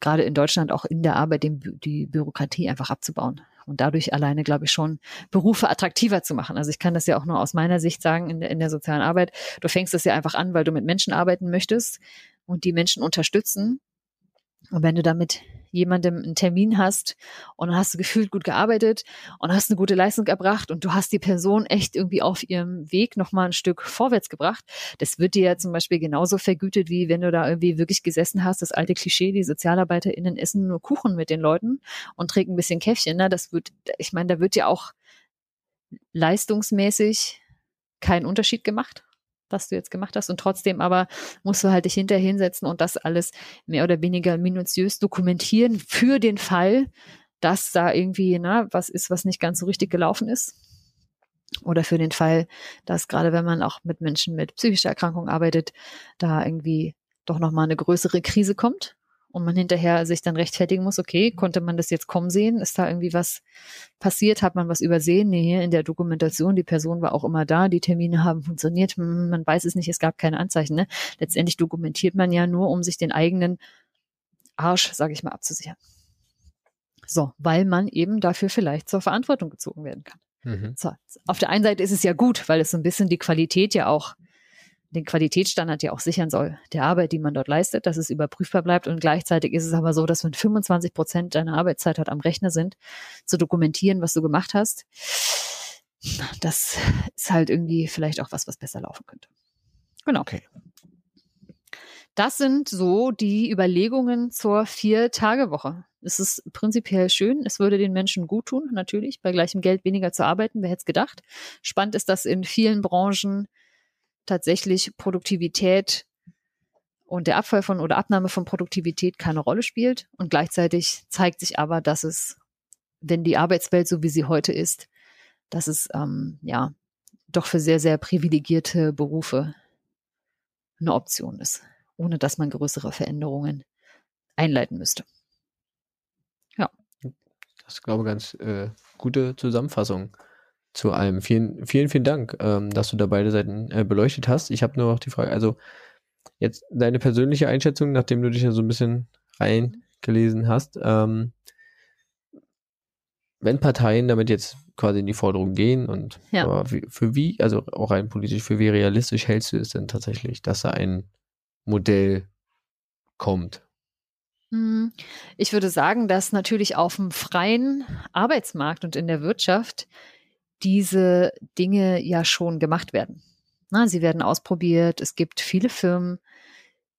[SPEAKER 1] gerade in Deutschland auch in der Arbeit den, die Bürokratie einfach abzubauen und dadurch alleine, glaube ich, schon Berufe attraktiver zu machen. Also ich kann das ja auch nur aus meiner Sicht sagen in der, in der sozialen Arbeit. Du fängst das ja einfach an, weil du mit Menschen arbeiten möchtest und die Menschen unterstützen. Und wenn du damit jemandem einen Termin hast und dann hast du gefühlt gut gearbeitet und hast eine gute Leistung erbracht und du hast die Person echt irgendwie auf ihrem Weg nochmal ein Stück vorwärts gebracht, das wird dir ja zum Beispiel genauso vergütet, wie wenn du da irgendwie wirklich gesessen hast, das alte Klischee, die SozialarbeiterInnen essen nur Kuchen mit den Leuten und trinken ein bisschen Käffchen, ne? das wird, ich meine, da wird ja auch leistungsmäßig kein Unterschied gemacht, was du jetzt gemacht hast. Und trotzdem aber musst du halt dich hinterher hinsetzen und das alles mehr oder weniger minutiös dokumentieren für den Fall, dass da irgendwie na, was ist, was nicht ganz so richtig gelaufen ist. Oder für den Fall, dass gerade wenn man auch mit Menschen mit psychischer Erkrankung arbeitet, da irgendwie doch nochmal eine größere Krise kommt und man hinterher sich dann rechtfertigen muss, okay, konnte man das jetzt kommen sehen? Ist da irgendwie was passiert? Hat man was übersehen? Nee, hier in der Dokumentation, die Person war auch immer da, die Termine haben funktioniert, hm, man weiß es nicht, es gab keine Anzeichen. Ne? Letztendlich dokumentiert man ja nur, um sich den eigenen Arsch, sage ich mal, abzusichern. So, weil man eben dafür vielleicht zur Verantwortung gezogen werden kann.
[SPEAKER 2] Mhm.
[SPEAKER 1] So, auf der einen Seite ist es ja gut, weil es so ein bisschen die Qualität ja auch, den Qualitätsstandard ja auch sichern soll, der Arbeit, die man dort leistet, dass es überprüfbar bleibt. Und gleichzeitig ist es aber so, dass wenn 25 Prozent deiner Arbeitszeit halt am Rechner sind, zu dokumentieren, was du gemacht hast, das ist halt irgendwie vielleicht auch was, was besser laufen könnte. Genau.
[SPEAKER 2] Okay.
[SPEAKER 1] Das sind so die Überlegungen zur Vier-Tage-Woche. Es ist prinzipiell schön. Es würde den Menschen gut tun, natürlich, bei gleichem Geld weniger zu arbeiten. Wer hätte es gedacht? Spannend ist, dass in vielen Branchen tatsächlich Produktivität und der Abfall von oder Abnahme von Produktivität keine Rolle spielt. Und gleichzeitig zeigt sich aber, dass es, wenn die Arbeitswelt so wie sie heute ist, dass es ähm, ja doch für sehr, sehr privilegierte Berufe eine Option ist, ohne dass man größere Veränderungen einleiten müsste.
[SPEAKER 2] Das ist, glaube ich, ganz äh, gute Zusammenfassung zu allem. Vielen, vielen, vielen Dank, ähm, dass du da beide Seiten äh, beleuchtet hast. Ich habe nur noch die Frage, also jetzt deine persönliche Einschätzung, nachdem du dich ja so ein bisschen reingelesen hast, ähm, wenn Parteien damit jetzt quasi in die Forderung gehen und
[SPEAKER 1] Ja.
[SPEAKER 2] wie, für wie, also auch rein politisch, für wie realistisch hältst du es denn tatsächlich, dass da ein Modell kommt?
[SPEAKER 1] Hm, Ich würde sagen, dass natürlich auf dem freien Arbeitsmarkt und in der Wirtschaft diese Dinge ja schon gemacht werden. Na, sie werden ausprobiert. Es gibt viele Firmen,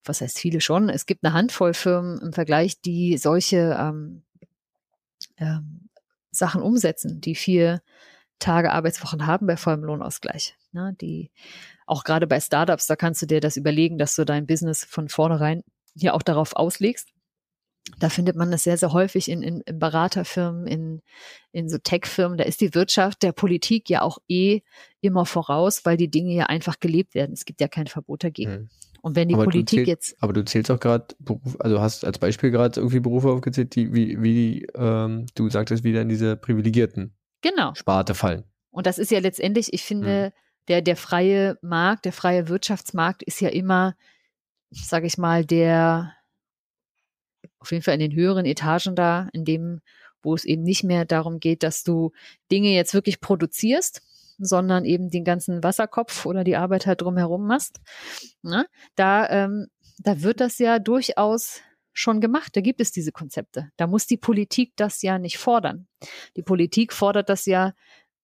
[SPEAKER 1] was heißt viele schon? Es gibt eine Handvoll Firmen im Vergleich, die solche ähm, ähm, Sachen umsetzen, die vier Tage Arbeitswochen haben bei vollem Lohnausgleich. Ne? Die auch gerade bei Startups, da kannst du dir das überlegen, dass du dein Business von vornherein hier auch darauf auslegst. Da findet man das sehr, sehr häufig in, in, in Beraterfirmen, in, in so Tech-Firmen. Da ist die Wirtschaft der Politik ja auch eh immer voraus, weil die Dinge ja einfach gelebt werden. Es gibt ja kein Verbot dagegen. Hm. Und wenn die
[SPEAKER 2] aber
[SPEAKER 1] Politik
[SPEAKER 2] zählst,
[SPEAKER 1] jetzt.
[SPEAKER 2] Aber du zählst auch gerade Beruf, also hast als Beispiel gerade irgendwie Berufe aufgezählt, die, wie, wie ähm, du sagtest, wieder in diese privilegierten
[SPEAKER 1] genau.
[SPEAKER 2] Sparte fallen.
[SPEAKER 1] Und das ist ja letztendlich, ich finde, hm. der, der freie Markt, der freie Wirtschaftsmarkt ist ja immer, sage ich mal, der auf jeden Fall in den höheren Etagen da, in dem, wo es eben nicht mehr darum geht, dass du Dinge jetzt wirklich produzierst, sondern eben den ganzen Wasserkopf oder die Arbeit halt drumherum machst. Ne? Da, ähm, da wird das ja durchaus schon gemacht. Da gibt es diese Konzepte. Da muss die Politik das ja nicht fordern. Die Politik fordert das ja,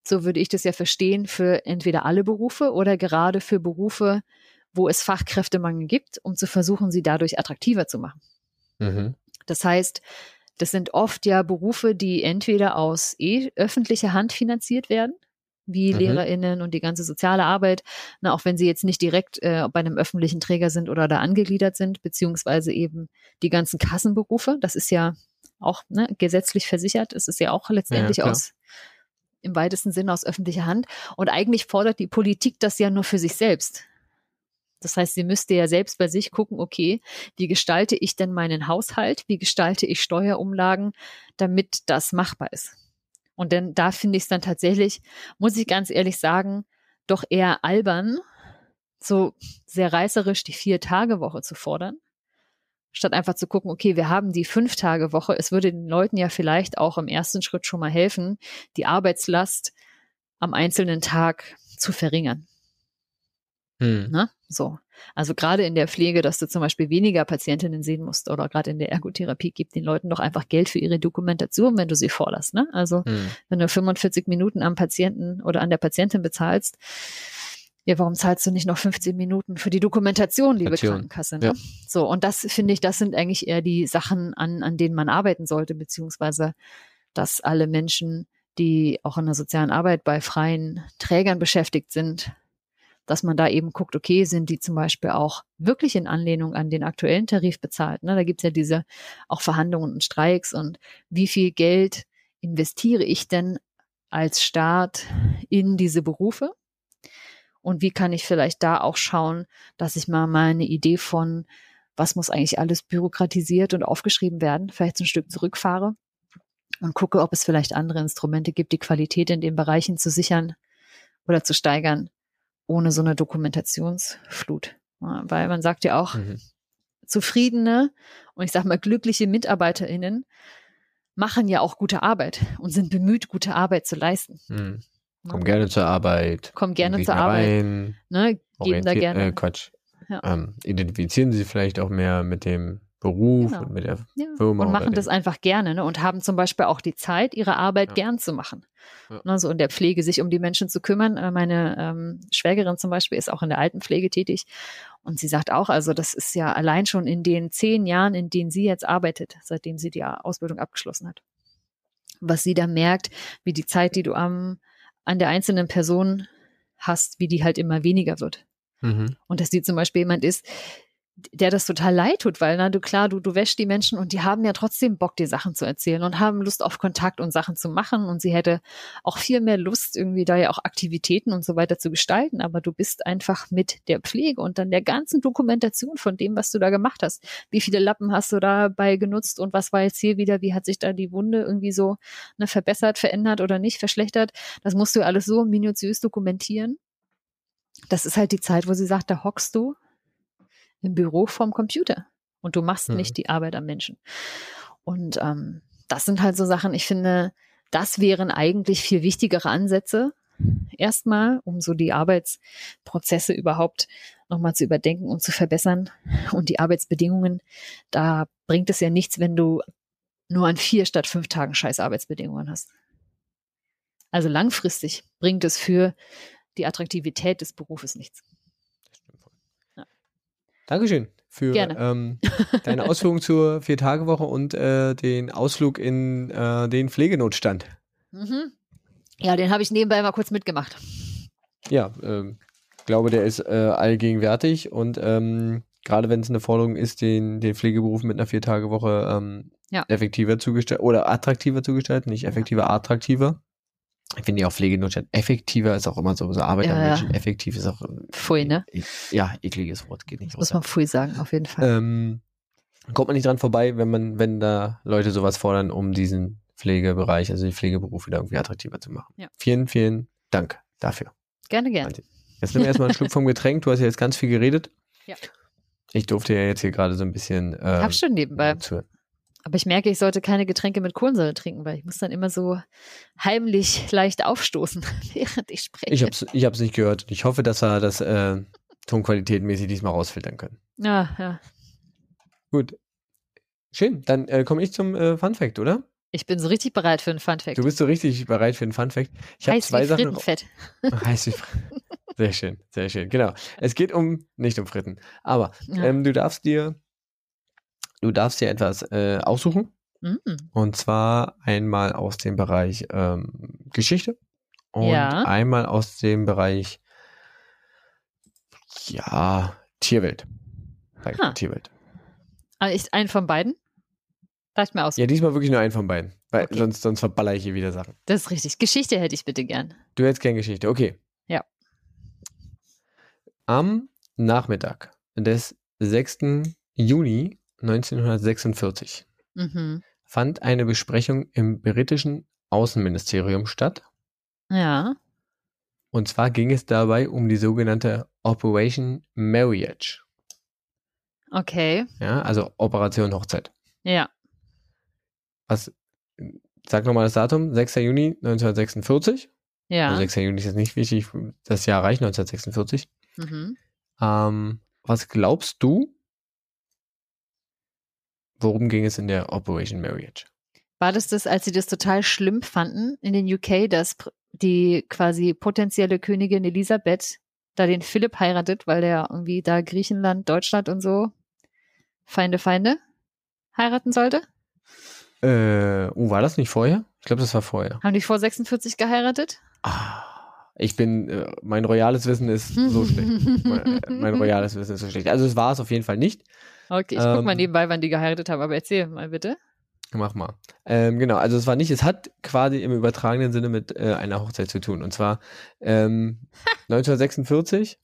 [SPEAKER 1] so würde ich das ja verstehen, für entweder alle Berufe oder gerade für Berufe, wo es Fachkräftemangel gibt, um zu versuchen, sie dadurch attraktiver zu machen. Mhm. Das heißt, das sind oft ja Berufe, die entweder aus eh öffentlicher Hand finanziert werden, wie mhm. LehrerInnen und die ganze soziale Arbeit, na, auch wenn sie jetzt nicht direkt äh, bei einem öffentlichen Träger sind oder da angegliedert sind, beziehungsweise eben die ganzen Kassenberufe, das ist ja auch ne, gesetzlich versichert, es ist ja auch letztendlich ja, aus im weitesten Sinne aus öffentlicher Hand. Und eigentlich fordert die Politik das ja nur für sich selbst. Das heißt, sie müsste ja selbst bei sich gucken, okay, wie gestalte ich denn meinen Haushalt? Wie gestalte ich Steuerumlagen, damit das machbar ist? Und denn da finde ich es dann tatsächlich, muss ich ganz ehrlich sagen, doch eher albern, so sehr reißerisch die Vier-Tage-Woche zu fordern, statt einfach zu gucken, okay, wir haben die Fünf-Tage-Woche. Es würde den Leuten ja vielleicht auch im ersten Schritt schon mal helfen, die Arbeitslast am einzelnen Tag zu verringern. Hm. Ne? So. Also gerade in der Pflege, dass du zum Beispiel weniger Patientinnen sehen musst oder gerade in der Ergotherapie gibt den Leuten doch einfach Geld für ihre Dokumentation, wenn du sie vorlässt. Ne? Also hm. wenn du 45 Minuten am Patienten oder an der Patientin bezahlst, ja, warum zahlst du nicht noch 15 Minuten für die Dokumentation, liebe Station. Krankenkasse? Ne? Ja. So, und das finde ich, das sind eigentlich eher die Sachen, an, an denen man arbeiten sollte, beziehungsweise dass alle Menschen, die auch in der sozialen Arbeit bei freien Trägern beschäftigt sind, dass man da eben guckt, okay, sind die zum Beispiel auch wirklich in Anlehnung an den aktuellen Tarif bezahlt? Ne? Da gibt's ja diese auch Verhandlungen und Streiks und wie viel Geld investiere ich denn als Staat in diese Berufe? Und wie kann ich vielleicht da auch schauen, dass ich mal meine Idee von, was muss eigentlich alles bürokratisiert und aufgeschrieben werden, vielleicht ein Stück zurückfahre und gucke, ob es vielleicht andere Instrumente gibt, die Qualität in den Bereichen zu sichern oder zu steigern, ohne so eine Dokumentationsflut. Weil man sagt ja auch, mhm. zufriedene und ich sage mal glückliche MitarbeiterInnen machen ja auch gute Arbeit und sind bemüht, gute Arbeit zu leisten.
[SPEAKER 2] Mhm. Kommen gerne zur Arbeit.
[SPEAKER 1] Kommen gerne zur Arbeit. Rein, ne, geben da gerne.
[SPEAKER 2] Äh, Quatsch. Ja. Ähm, identifizieren sie vielleicht auch mehr mit dem Beruf genau. und mit der ja. Firma.
[SPEAKER 1] Und machen das einfach gerne ne? und haben zum Beispiel auch die Zeit, ihre Arbeit ja. gern zu machen. Ja. Ne, so in der Pflege sich um die Menschen zu kümmern. Äh, meine ähm, Schwägerin zum Beispiel ist auch in der Altenpflege tätig und sie sagt auch, also das ist ja allein schon in den zehn Jahren, in denen sie jetzt arbeitet, seitdem sie die Ausbildung abgeschlossen hat, was sie da merkt, wie die Zeit, die du am an der einzelnen Person hast, wie die halt immer weniger wird. Mhm. Und dass die zum Beispiel jemand ist, der das total leid tut, weil na, du klar, du, du wäschst die Menschen und die haben ja trotzdem Bock, dir Sachen zu erzählen und haben Lust auf Kontakt und Sachen zu machen und sie hätte auch viel mehr Lust, irgendwie da ja auch Aktivitäten und so weiter zu gestalten, aber du bist einfach mit der Pflege und dann der ganzen Dokumentation von dem, was du da gemacht hast. Wie viele Lappen hast du dabei genutzt und was war jetzt hier wieder, wie hat sich da die Wunde irgendwie so ne, verbessert, verändert oder nicht, verschlechtert? Das musst du alles so minutiös dokumentieren. Das ist halt die Zeit, wo sie sagt, da hockst du im Büro vom Computer und du machst mhm. nicht die Arbeit am Menschen. Und ähm, das sind halt so Sachen, ich finde, das wären eigentlich viel wichtigere Ansätze, erstmal, um so die Arbeitsprozesse überhaupt nochmal zu überdenken und zu verbessern und die Arbeitsbedingungen. Da bringt es ja nichts, wenn du nur an vier statt fünf Tagen scheiß Arbeitsbedingungen hast. Also langfristig bringt es für die Attraktivität des Berufes nichts. Ja.
[SPEAKER 2] Dankeschön für ähm, deine Ausführungen zur Vier-Tage-Woche und äh, den Ausflug in äh, den Pflegenotstand.
[SPEAKER 1] Mhm. Ja, den habe ich nebenbei mal kurz mitgemacht.
[SPEAKER 2] Ja, ähm, glaube, der ist äh, allgegenwärtig und ähm, gerade wenn es eine Forderung ist, den, den Pflegeberuf mit einer Vier-Tage-Woche ähm,
[SPEAKER 1] Ja.
[SPEAKER 2] effektiver zu gestalten oder attraktiver zu gestalten, nicht effektiver, attraktiver. Ich finde ja auch Pflegenotstand effektiver ist auch immer so, so Arbeit
[SPEAKER 1] Ja, ja.
[SPEAKER 2] Menschen. Effektiv ist auch äh,
[SPEAKER 1] Pfui, ne?
[SPEAKER 2] e- ja ekliges Wort, geht nicht
[SPEAKER 1] Muss man Pfui sagen, auf jeden Fall.
[SPEAKER 2] Ähm, kommt man nicht dran vorbei, wenn man, wenn da Leute sowas fordern, um diesen Pflegebereich, also die Pflegeberuf wieder irgendwie attraktiver zu machen.
[SPEAKER 1] Ja.
[SPEAKER 2] Vielen, vielen Dank dafür.
[SPEAKER 1] gerne, gerne.
[SPEAKER 2] Jetzt nimm erstmal einen Schluck vom Getränk. Du hast ja jetzt ganz viel geredet.
[SPEAKER 1] Ja.
[SPEAKER 2] Ich durfte ja jetzt hier gerade so ein bisschen äh,
[SPEAKER 1] Hab schon nebenbei.
[SPEAKER 2] zuhören.
[SPEAKER 1] Aber ich merke, ich sollte keine Getränke mit Kohlensäure trinken, weil ich muss dann immer so heimlich leicht aufstoßen, [laughs] während ich spreche.
[SPEAKER 2] Ich hab's, ich hab's nicht gehört. Ich hoffe, dass wir das äh, tonqualitätmäßig diesmal rausfiltern können.
[SPEAKER 1] ja, ja.
[SPEAKER 2] Gut. Schön. Dann äh, komme ich zum äh, Fun Fact, oder?
[SPEAKER 1] Ich bin so richtig bereit für einen Funfact.
[SPEAKER 2] Du bist so richtig bereit für einen Fun Fact. Ich habe
[SPEAKER 1] Heiß
[SPEAKER 2] zwei
[SPEAKER 1] wie
[SPEAKER 2] Sachen.
[SPEAKER 1] Frittenfett.
[SPEAKER 2] Heiß wie [laughs] Sehr schön, sehr schön. Genau. Es geht um, nicht um Fritten. Aber
[SPEAKER 1] Ja.
[SPEAKER 2] ähm, du darfst dir, du darfst dir etwas äh, aussuchen.
[SPEAKER 1] Mm.
[SPEAKER 2] Und zwar einmal aus dem Bereich ähm, Geschichte und
[SPEAKER 1] Ja.
[SPEAKER 2] einmal aus dem Bereich, ja, Tierwelt.
[SPEAKER 1] Ha.
[SPEAKER 2] Tierwelt.
[SPEAKER 1] Ah, ich, einen von beiden? Darf ich mir aus?
[SPEAKER 2] Ja, diesmal wirklich nur einen von beiden. Weil
[SPEAKER 1] Okay.
[SPEAKER 2] sonst, sonst verballer ich hier wieder Sachen.
[SPEAKER 1] Das ist richtig. Geschichte hätte ich bitte gern.
[SPEAKER 2] Du hättest gern Geschichte, okay.
[SPEAKER 1] Ja.
[SPEAKER 2] Am Nachmittag des 6. Juni 1946
[SPEAKER 1] Mhm.
[SPEAKER 2] fand eine Besprechung im britischen Außenministerium statt.
[SPEAKER 1] Ja.
[SPEAKER 2] Und zwar ging es dabei um die sogenannte Operation Marriage.
[SPEAKER 1] Okay.
[SPEAKER 2] Ja, also Operation Hochzeit.
[SPEAKER 1] Ja.
[SPEAKER 2] Was, sag nochmal das Datum, 6. Juni 1946.
[SPEAKER 1] Ja.
[SPEAKER 2] Also 6. Juni ist jetzt nicht wichtig, das Jahr reicht 1946.
[SPEAKER 1] Mhm.
[SPEAKER 2] Ähm, was glaubst du, worum ging es in der Operation Marriage?
[SPEAKER 1] War das das, als sie das total schlimm fanden in den UK, dass die quasi potenzielle Königin Elisabeth da den Philipp heiratet, weil der irgendwie da Griechenland, Deutschland und so Feinde, Feinde heiraten sollte?
[SPEAKER 2] Äh, oh, war das nicht vorher? Ich glaube, das war vorher.
[SPEAKER 1] Haben die vor 46 geheiratet?
[SPEAKER 2] Ah, ich bin, äh, mein royales Wissen ist so schlecht. [laughs] Mein, äh, mein royales Wissen ist so schlecht. Also es war es auf jeden Fall nicht.
[SPEAKER 1] Okay, ich guck
[SPEAKER 2] Ähm,
[SPEAKER 1] mal nebenbei, wann die geheiratet haben, aber erzähl mal bitte.
[SPEAKER 2] Mach mal. Ähm, genau, also es war nicht, es hat quasi im übertragenen Sinne mit äh, einer Hochzeit zu tun. Und zwar ähm, [laughs] 1946.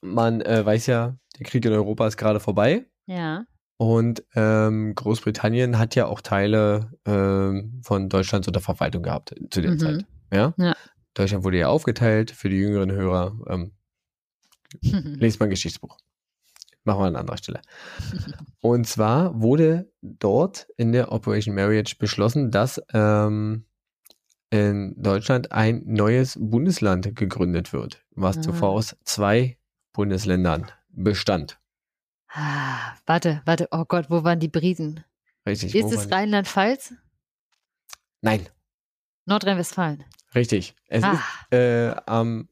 [SPEAKER 2] Man äh, weiß ja, der Krieg in Europa ist gerade vorbei.
[SPEAKER 1] Ja.
[SPEAKER 2] Und ähm, Großbritannien hat ja auch Teile ähm, von Deutschland unter Verwaltung gehabt zu der
[SPEAKER 1] Mhm.
[SPEAKER 2] Zeit. Ja?
[SPEAKER 1] Ja.
[SPEAKER 2] Deutschland wurde ja aufgeteilt für die jüngeren Hörer. Ähm, [laughs] lest mal ein Geschichtsbuch. Machen wir an anderer Stelle. Und zwar wurde dort in der Operation Marriage beschlossen, dass ähm, in Deutschland ein neues Bundesland gegründet wird, was
[SPEAKER 1] Ah.
[SPEAKER 2] zuvor aus zwei Bundesländern bestand.
[SPEAKER 1] Ah, warte, warte, oh Gott, wo waren die Briten?
[SPEAKER 2] Richtig.
[SPEAKER 1] Ist es Rheinland-Pfalz?
[SPEAKER 2] Nein,
[SPEAKER 1] Nordrhein-Westfalen.
[SPEAKER 2] richtig. Es
[SPEAKER 1] Ah,
[SPEAKER 2] ist äh, am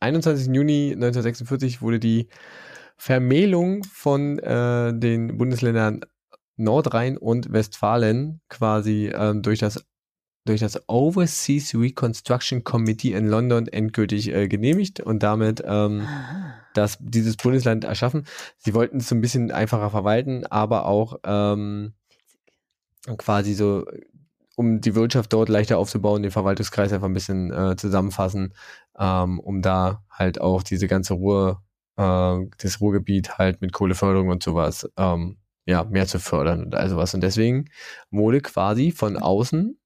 [SPEAKER 2] 21. Juni 1946 wurde die Vermählung von äh, den Bundesländern Nordrhein und Westfalen quasi ähm, durch das durch das Overseas Reconstruction Committee in London endgültig äh, genehmigt und damit ähm,
[SPEAKER 1] Ah.
[SPEAKER 2] das, dieses Bundesland erschaffen. Sie wollten es so ein bisschen einfacher verwalten, aber auch ähm, quasi so, um die Wirtschaft dort leichter aufzubauen, den Verwaltungskreis einfach ein bisschen äh, zusammenfassen, ähm, um da halt auch diese ganze Ruhr, äh, das Ruhrgebiet halt mit Kohleförderung und sowas, ähm, ja, mehr zu fördern und all sowas. Und deswegen wurde quasi von außen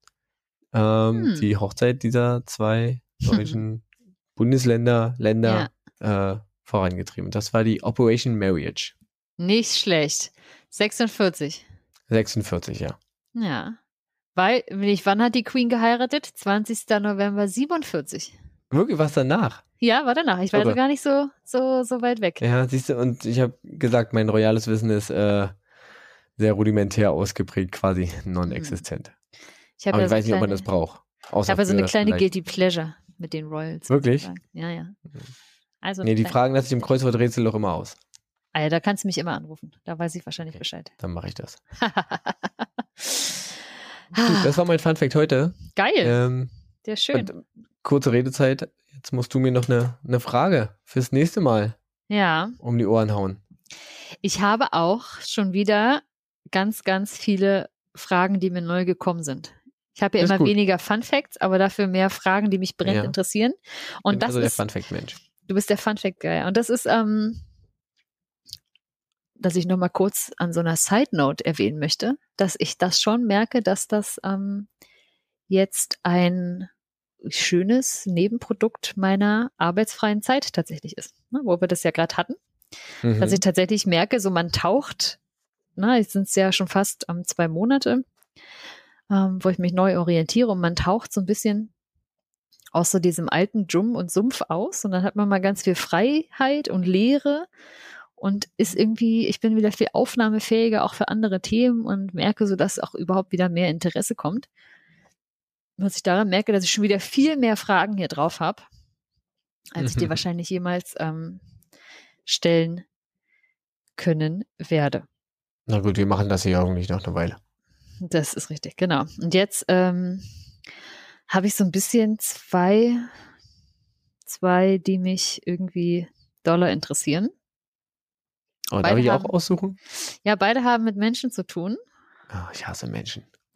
[SPEAKER 2] ähm,
[SPEAKER 1] Hm.
[SPEAKER 2] die Hochzeit dieser zwei deutschen [laughs] Bundesländer, Länder äh, vorangetrieben. Das war die Operation Marriage.
[SPEAKER 1] Nicht schlecht. 46.
[SPEAKER 2] 46, ja.
[SPEAKER 1] Ja. Weil, wann hat die Queen geheiratet? 20. November 47.
[SPEAKER 2] Wirklich was danach.
[SPEAKER 1] Ja, war danach. Ich war also gar nicht so, so, so weit weg.
[SPEAKER 2] Ja, siehst du, und ich habe gesagt, mein royales Wissen ist äh, sehr rudimentär ausgeprägt, quasi non-existent.
[SPEAKER 1] Ich habe
[SPEAKER 2] Aber
[SPEAKER 1] ja
[SPEAKER 2] ich
[SPEAKER 1] so
[SPEAKER 2] weiß nicht, ob man
[SPEAKER 1] kleine-
[SPEAKER 2] das braucht.
[SPEAKER 1] ich habe so eine kleine Guilty Pleasure mit den Royals.
[SPEAKER 2] Wirklich?
[SPEAKER 1] sozusagen. Ja, ja. Also
[SPEAKER 2] Nee, die fragen das sich im Kreuzworträtsel doch immer aus.
[SPEAKER 1] Ah ja, da kannst du mich immer anrufen. Da weiß ich wahrscheinlich Bescheid.
[SPEAKER 2] Dann mache ich das. [laughs] Gut, das war mein Funfact heute.
[SPEAKER 1] Geil,
[SPEAKER 2] Ähm,
[SPEAKER 1] sehr schön.
[SPEAKER 2] und, kurze Redezeit. Jetzt musst du mir noch eine, eine Frage fürs nächste Mal
[SPEAKER 1] Ja,
[SPEAKER 2] um die Ohren hauen.
[SPEAKER 1] ich habe auch schon wieder ganz, ganz viele Fragen, die mir neu gekommen sind. Ich habe ja
[SPEAKER 2] Ist
[SPEAKER 1] immer
[SPEAKER 2] gut.
[SPEAKER 1] weniger Fun Facts, aber dafür mehr Fragen, die mich brennend
[SPEAKER 2] Ja.
[SPEAKER 1] interessieren.
[SPEAKER 2] Bin
[SPEAKER 1] Und das
[SPEAKER 2] also der
[SPEAKER 1] ist,
[SPEAKER 2] Funfact-Mensch.
[SPEAKER 1] du bist der Fun Fact Guy. Und das ist, ähm, dass ich noch mal kurz an so einer Side Note erwähnen möchte, dass ich das schon merke, dass das ähm, jetzt ein schönes Nebenprodukt meiner arbeitsfreien Zeit tatsächlich ist, ne, wo wir das ja gerade hatten.
[SPEAKER 2] Mhm.
[SPEAKER 1] dass ich tatsächlich merke, so man taucht, na, jetzt sind es ja schon fast ähm, zwei Monate, ähm, wo ich mich neu orientiere und man taucht so ein bisschen aus so diesem alten Dschum und Sumpf aus und dann hat man mal ganz viel Freiheit und Leere und ist irgendwie, ich bin wieder viel aufnahmefähiger auch für andere Themen und merke so, dass auch überhaupt wieder mehr Interesse kommt. Was ich daran merke, dass ich schon wieder viel mehr Fragen hier drauf habe, als ich dir
[SPEAKER 2] Mhm.
[SPEAKER 1] wahrscheinlich jemals ähm, stellen können werde.
[SPEAKER 2] Na gut, wir machen das hier hoffentlich noch eine Weile.
[SPEAKER 1] Das ist richtig, genau. Und jetzt ähm, habe ich so ein bisschen zwei, zwei, die mich irgendwie doller interessieren. Beide
[SPEAKER 2] darf ich auch
[SPEAKER 1] haben-
[SPEAKER 2] aussuchen?
[SPEAKER 1] Ja, beide haben mit Menschen zu tun.
[SPEAKER 2] Ah, ich hasse Menschen. [laughs]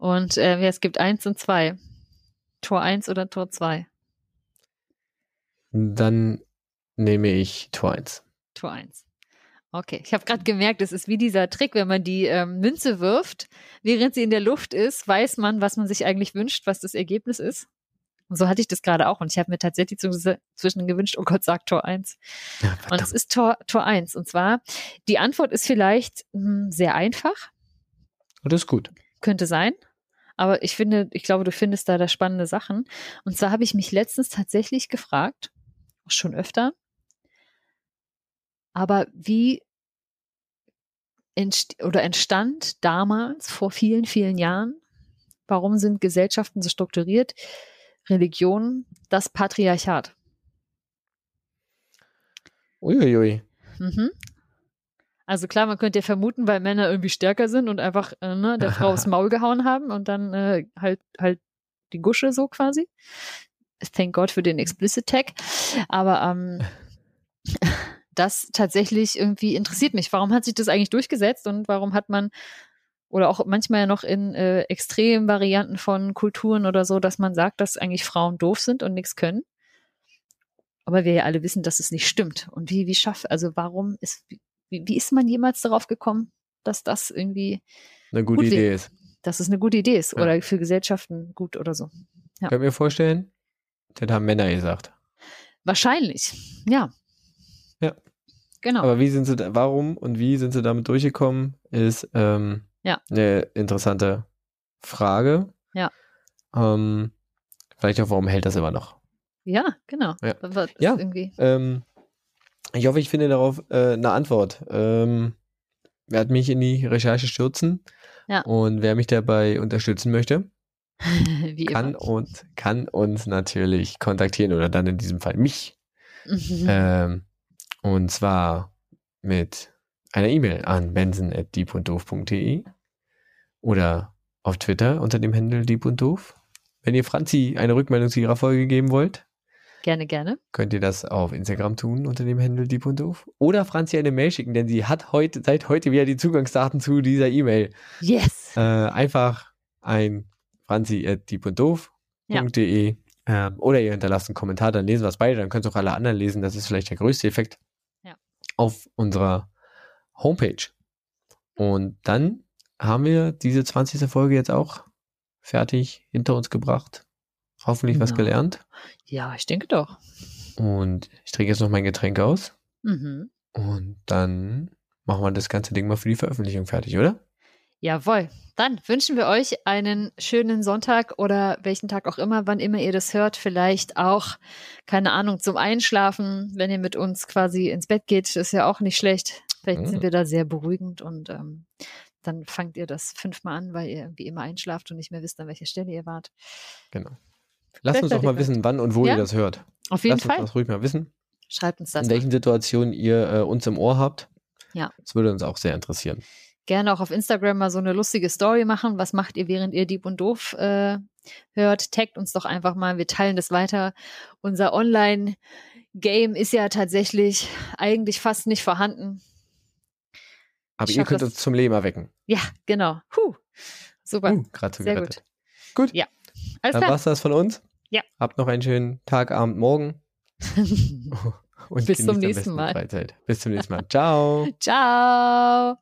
[SPEAKER 1] und äh, ja, es gibt eins und zwei. Tor eins oder Tor zwei?
[SPEAKER 2] Dann nehme ich Tor 1.
[SPEAKER 1] Tor eins. Okay, ich habe gerade gemerkt, es ist wie dieser Trick, wenn man die ähm, Münze wirft, während sie in der Luft ist, weiß man, was man sich eigentlich wünscht, was das Ergebnis ist. Und so hatte ich das gerade auch. Und ich habe mir tatsächlich zwischen gewünscht, oh Gott, sag Tor eins.
[SPEAKER 2] Ja,
[SPEAKER 1] Und es ist Tor, Tor eins. Und zwar, die Antwort ist vielleicht mh, sehr einfach,
[SPEAKER 2] Und das ist gut.
[SPEAKER 1] könnte sein. Aber ich finde, ich glaube, du findest da da spannende Sachen. Und zwar habe ich mich letztens tatsächlich gefragt, auch schon öfter, aber wie entst oder entstand damals vor vielen, vielen Jahren, warum sind Gesellschaften so strukturiert, Religion, das Patriarchat?
[SPEAKER 2] Uiuiui.
[SPEAKER 1] Mhm. Also klar, man könnte ja vermuten, weil Männer irgendwie stärker sind und einfach äh, ne, der Frau aufs Maul gehauen haben und dann äh, halt halt die Gusche so quasi. Thank God für den Explicit Tag. Aber ähm, [laughs] das tatsächlich irgendwie interessiert mich. Warum hat sich das eigentlich durchgesetzt und warum hat man oder auch manchmal ja noch in äh, extremen Varianten von Kulturen oder so, dass man sagt, dass eigentlich Frauen doof sind und nichts können. Aber wir ja alle wissen, dass es nicht stimmt. Und wie, wie schafft, also warum ist, wie ist man jemals darauf gekommen, dass das irgendwie,
[SPEAKER 2] Eine gute
[SPEAKER 1] Gut,
[SPEAKER 2] Idee ist.
[SPEAKER 1] dass es eine gute Idee ist
[SPEAKER 2] Ja.
[SPEAKER 1] oder für Gesellschaften gut oder so? Ja.
[SPEAKER 2] Könnt ihr mir vorstellen? Das haben Männer gesagt.
[SPEAKER 1] Wahrscheinlich, ja.
[SPEAKER 2] Ja.
[SPEAKER 1] Genau.
[SPEAKER 2] Aber wie sind sie da, warum und wie sind sie damit durchgekommen, ist ähm,
[SPEAKER 1] Ja.
[SPEAKER 2] eine interessante Frage.
[SPEAKER 1] Ja.
[SPEAKER 2] Ähm, vielleicht auch, warum hält das immer noch?
[SPEAKER 1] ja, genau.
[SPEAKER 2] Ja. Ja. Ähm, ich hoffe, ich finde darauf äh, eine Antwort. Ähm, werde mich in die Recherche stürzen.
[SPEAKER 1] Ja.
[SPEAKER 2] Und wer mich dabei unterstützen möchte, [laughs] kann und kann uns natürlich kontaktieren oder dann in diesem Fall mich.
[SPEAKER 1] Mhm.
[SPEAKER 2] Ähm, und zwar mit einer E-Mail an benson.diebunddoof.de oder auf Twitter unter dem Handle Dieb und Doof. Wenn ihr Franzi eine Rückmeldung zu ihrer Folge geben wollt,
[SPEAKER 1] gerne, gerne.
[SPEAKER 2] könnt ihr das auf Instagram tun unter dem Handle Dieb und Doof. Oder Franzi eine Mail schicken, denn sie hat heute, seit heute wieder die Zugangsdaten zu dieser E-Mail.
[SPEAKER 1] Yes.
[SPEAKER 2] Äh, einfach ein franzi.diebunddoof.de ähm, oder ihr hinterlasst einen Kommentar, dann lesen wir es beide, dann könnt ihr auch alle anderen lesen. Das ist vielleicht der größte Effekt
[SPEAKER 1] Ja.
[SPEAKER 2] auf unserer Homepage. Und dann haben wir diese 20. Folge jetzt auch fertig hinter uns gebracht. Hoffentlich was
[SPEAKER 1] Genau.
[SPEAKER 2] gelernt.
[SPEAKER 1] Ja, ich denke doch.
[SPEAKER 2] Und ich trinke jetzt noch mein Getränk aus.
[SPEAKER 1] Mhm.
[SPEAKER 2] Und dann machen wir das ganze Ding mal für die Veröffentlichung fertig, oder?
[SPEAKER 1] Jawohl. Dann wünschen wir euch einen schönen Sonntag oder welchen Tag auch immer, wann immer ihr das hört. Vielleicht auch, keine Ahnung, zum Einschlafen, wenn ihr mit uns quasi ins Bett geht, ist ja auch nicht schlecht. Vielleicht
[SPEAKER 2] Mhm.
[SPEAKER 1] sind wir da sehr beruhigend und ähm, dann fangt ihr das fünfmal an, weil ihr wie immer einschlaft und nicht mehr wisst, an welcher Stelle ihr wart.
[SPEAKER 2] Genau. Lasst uns doch mal wissen, wann und wo
[SPEAKER 1] Ja?
[SPEAKER 2] ihr das hört.
[SPEAKER 1] Auf jeden
[SPEAKER 2] Lasst
[SPEAKER 1] Fall.
[SPEAKER 2] uns das ruhig mal wissen,
[SPEAKER 1] Schreibt uns das
[SPEAKER 2] in
[SPEAKER 1] mal.
[SPEAKER 2] welchen Situationen ihr äh, uns im Ohr habt.
[SPEAKER 1] Ja.
[SPEAKER 2] Das würde uns auch sehr interessieren.
[SPEAKER 1] Gerne auch auf Instagram mal so eine lustige Story machen. Was macht ihr, während ihr Dieb und Doof äh, hört? Taggt uns doch einfach mal. Wir teilen das weiter. Unser Online-Game ist ja tatsächlich eigentlich fast nicht vorhanden.
[SPEAKER 2] Aber
[SPEAKER 1] Ich
[SPEAKER 2] ihr
[SPEAKER 1] schaff
[SPEAKER 2] könnt uns zum Leben erwecken.
[SPEAKER 1] Ja, genau. Huh. Super.
[SPEAKER 2] Uh, Gerade so
[SPEAKER 1] Sehr
[SPEAKER 2] gerettet.
[SPEAKER 1] Alles
[SPEAKER 2] Dann
[SPEAKER 1] klar.
[SPEAKER 2] war's das von uns.
[SPEAKER 1] Ja.
[SPEAKER 2] Habt noch einen schönen Tag, Abend, Morgen. [laughs] Und
[SPEAKER 1] Bis zum nächsten Mal.
[SPEAKER 2] Freizeit. Bis zum nächsten Mal. Ciao. [laughs]
[SPEAKER 1] Ciao.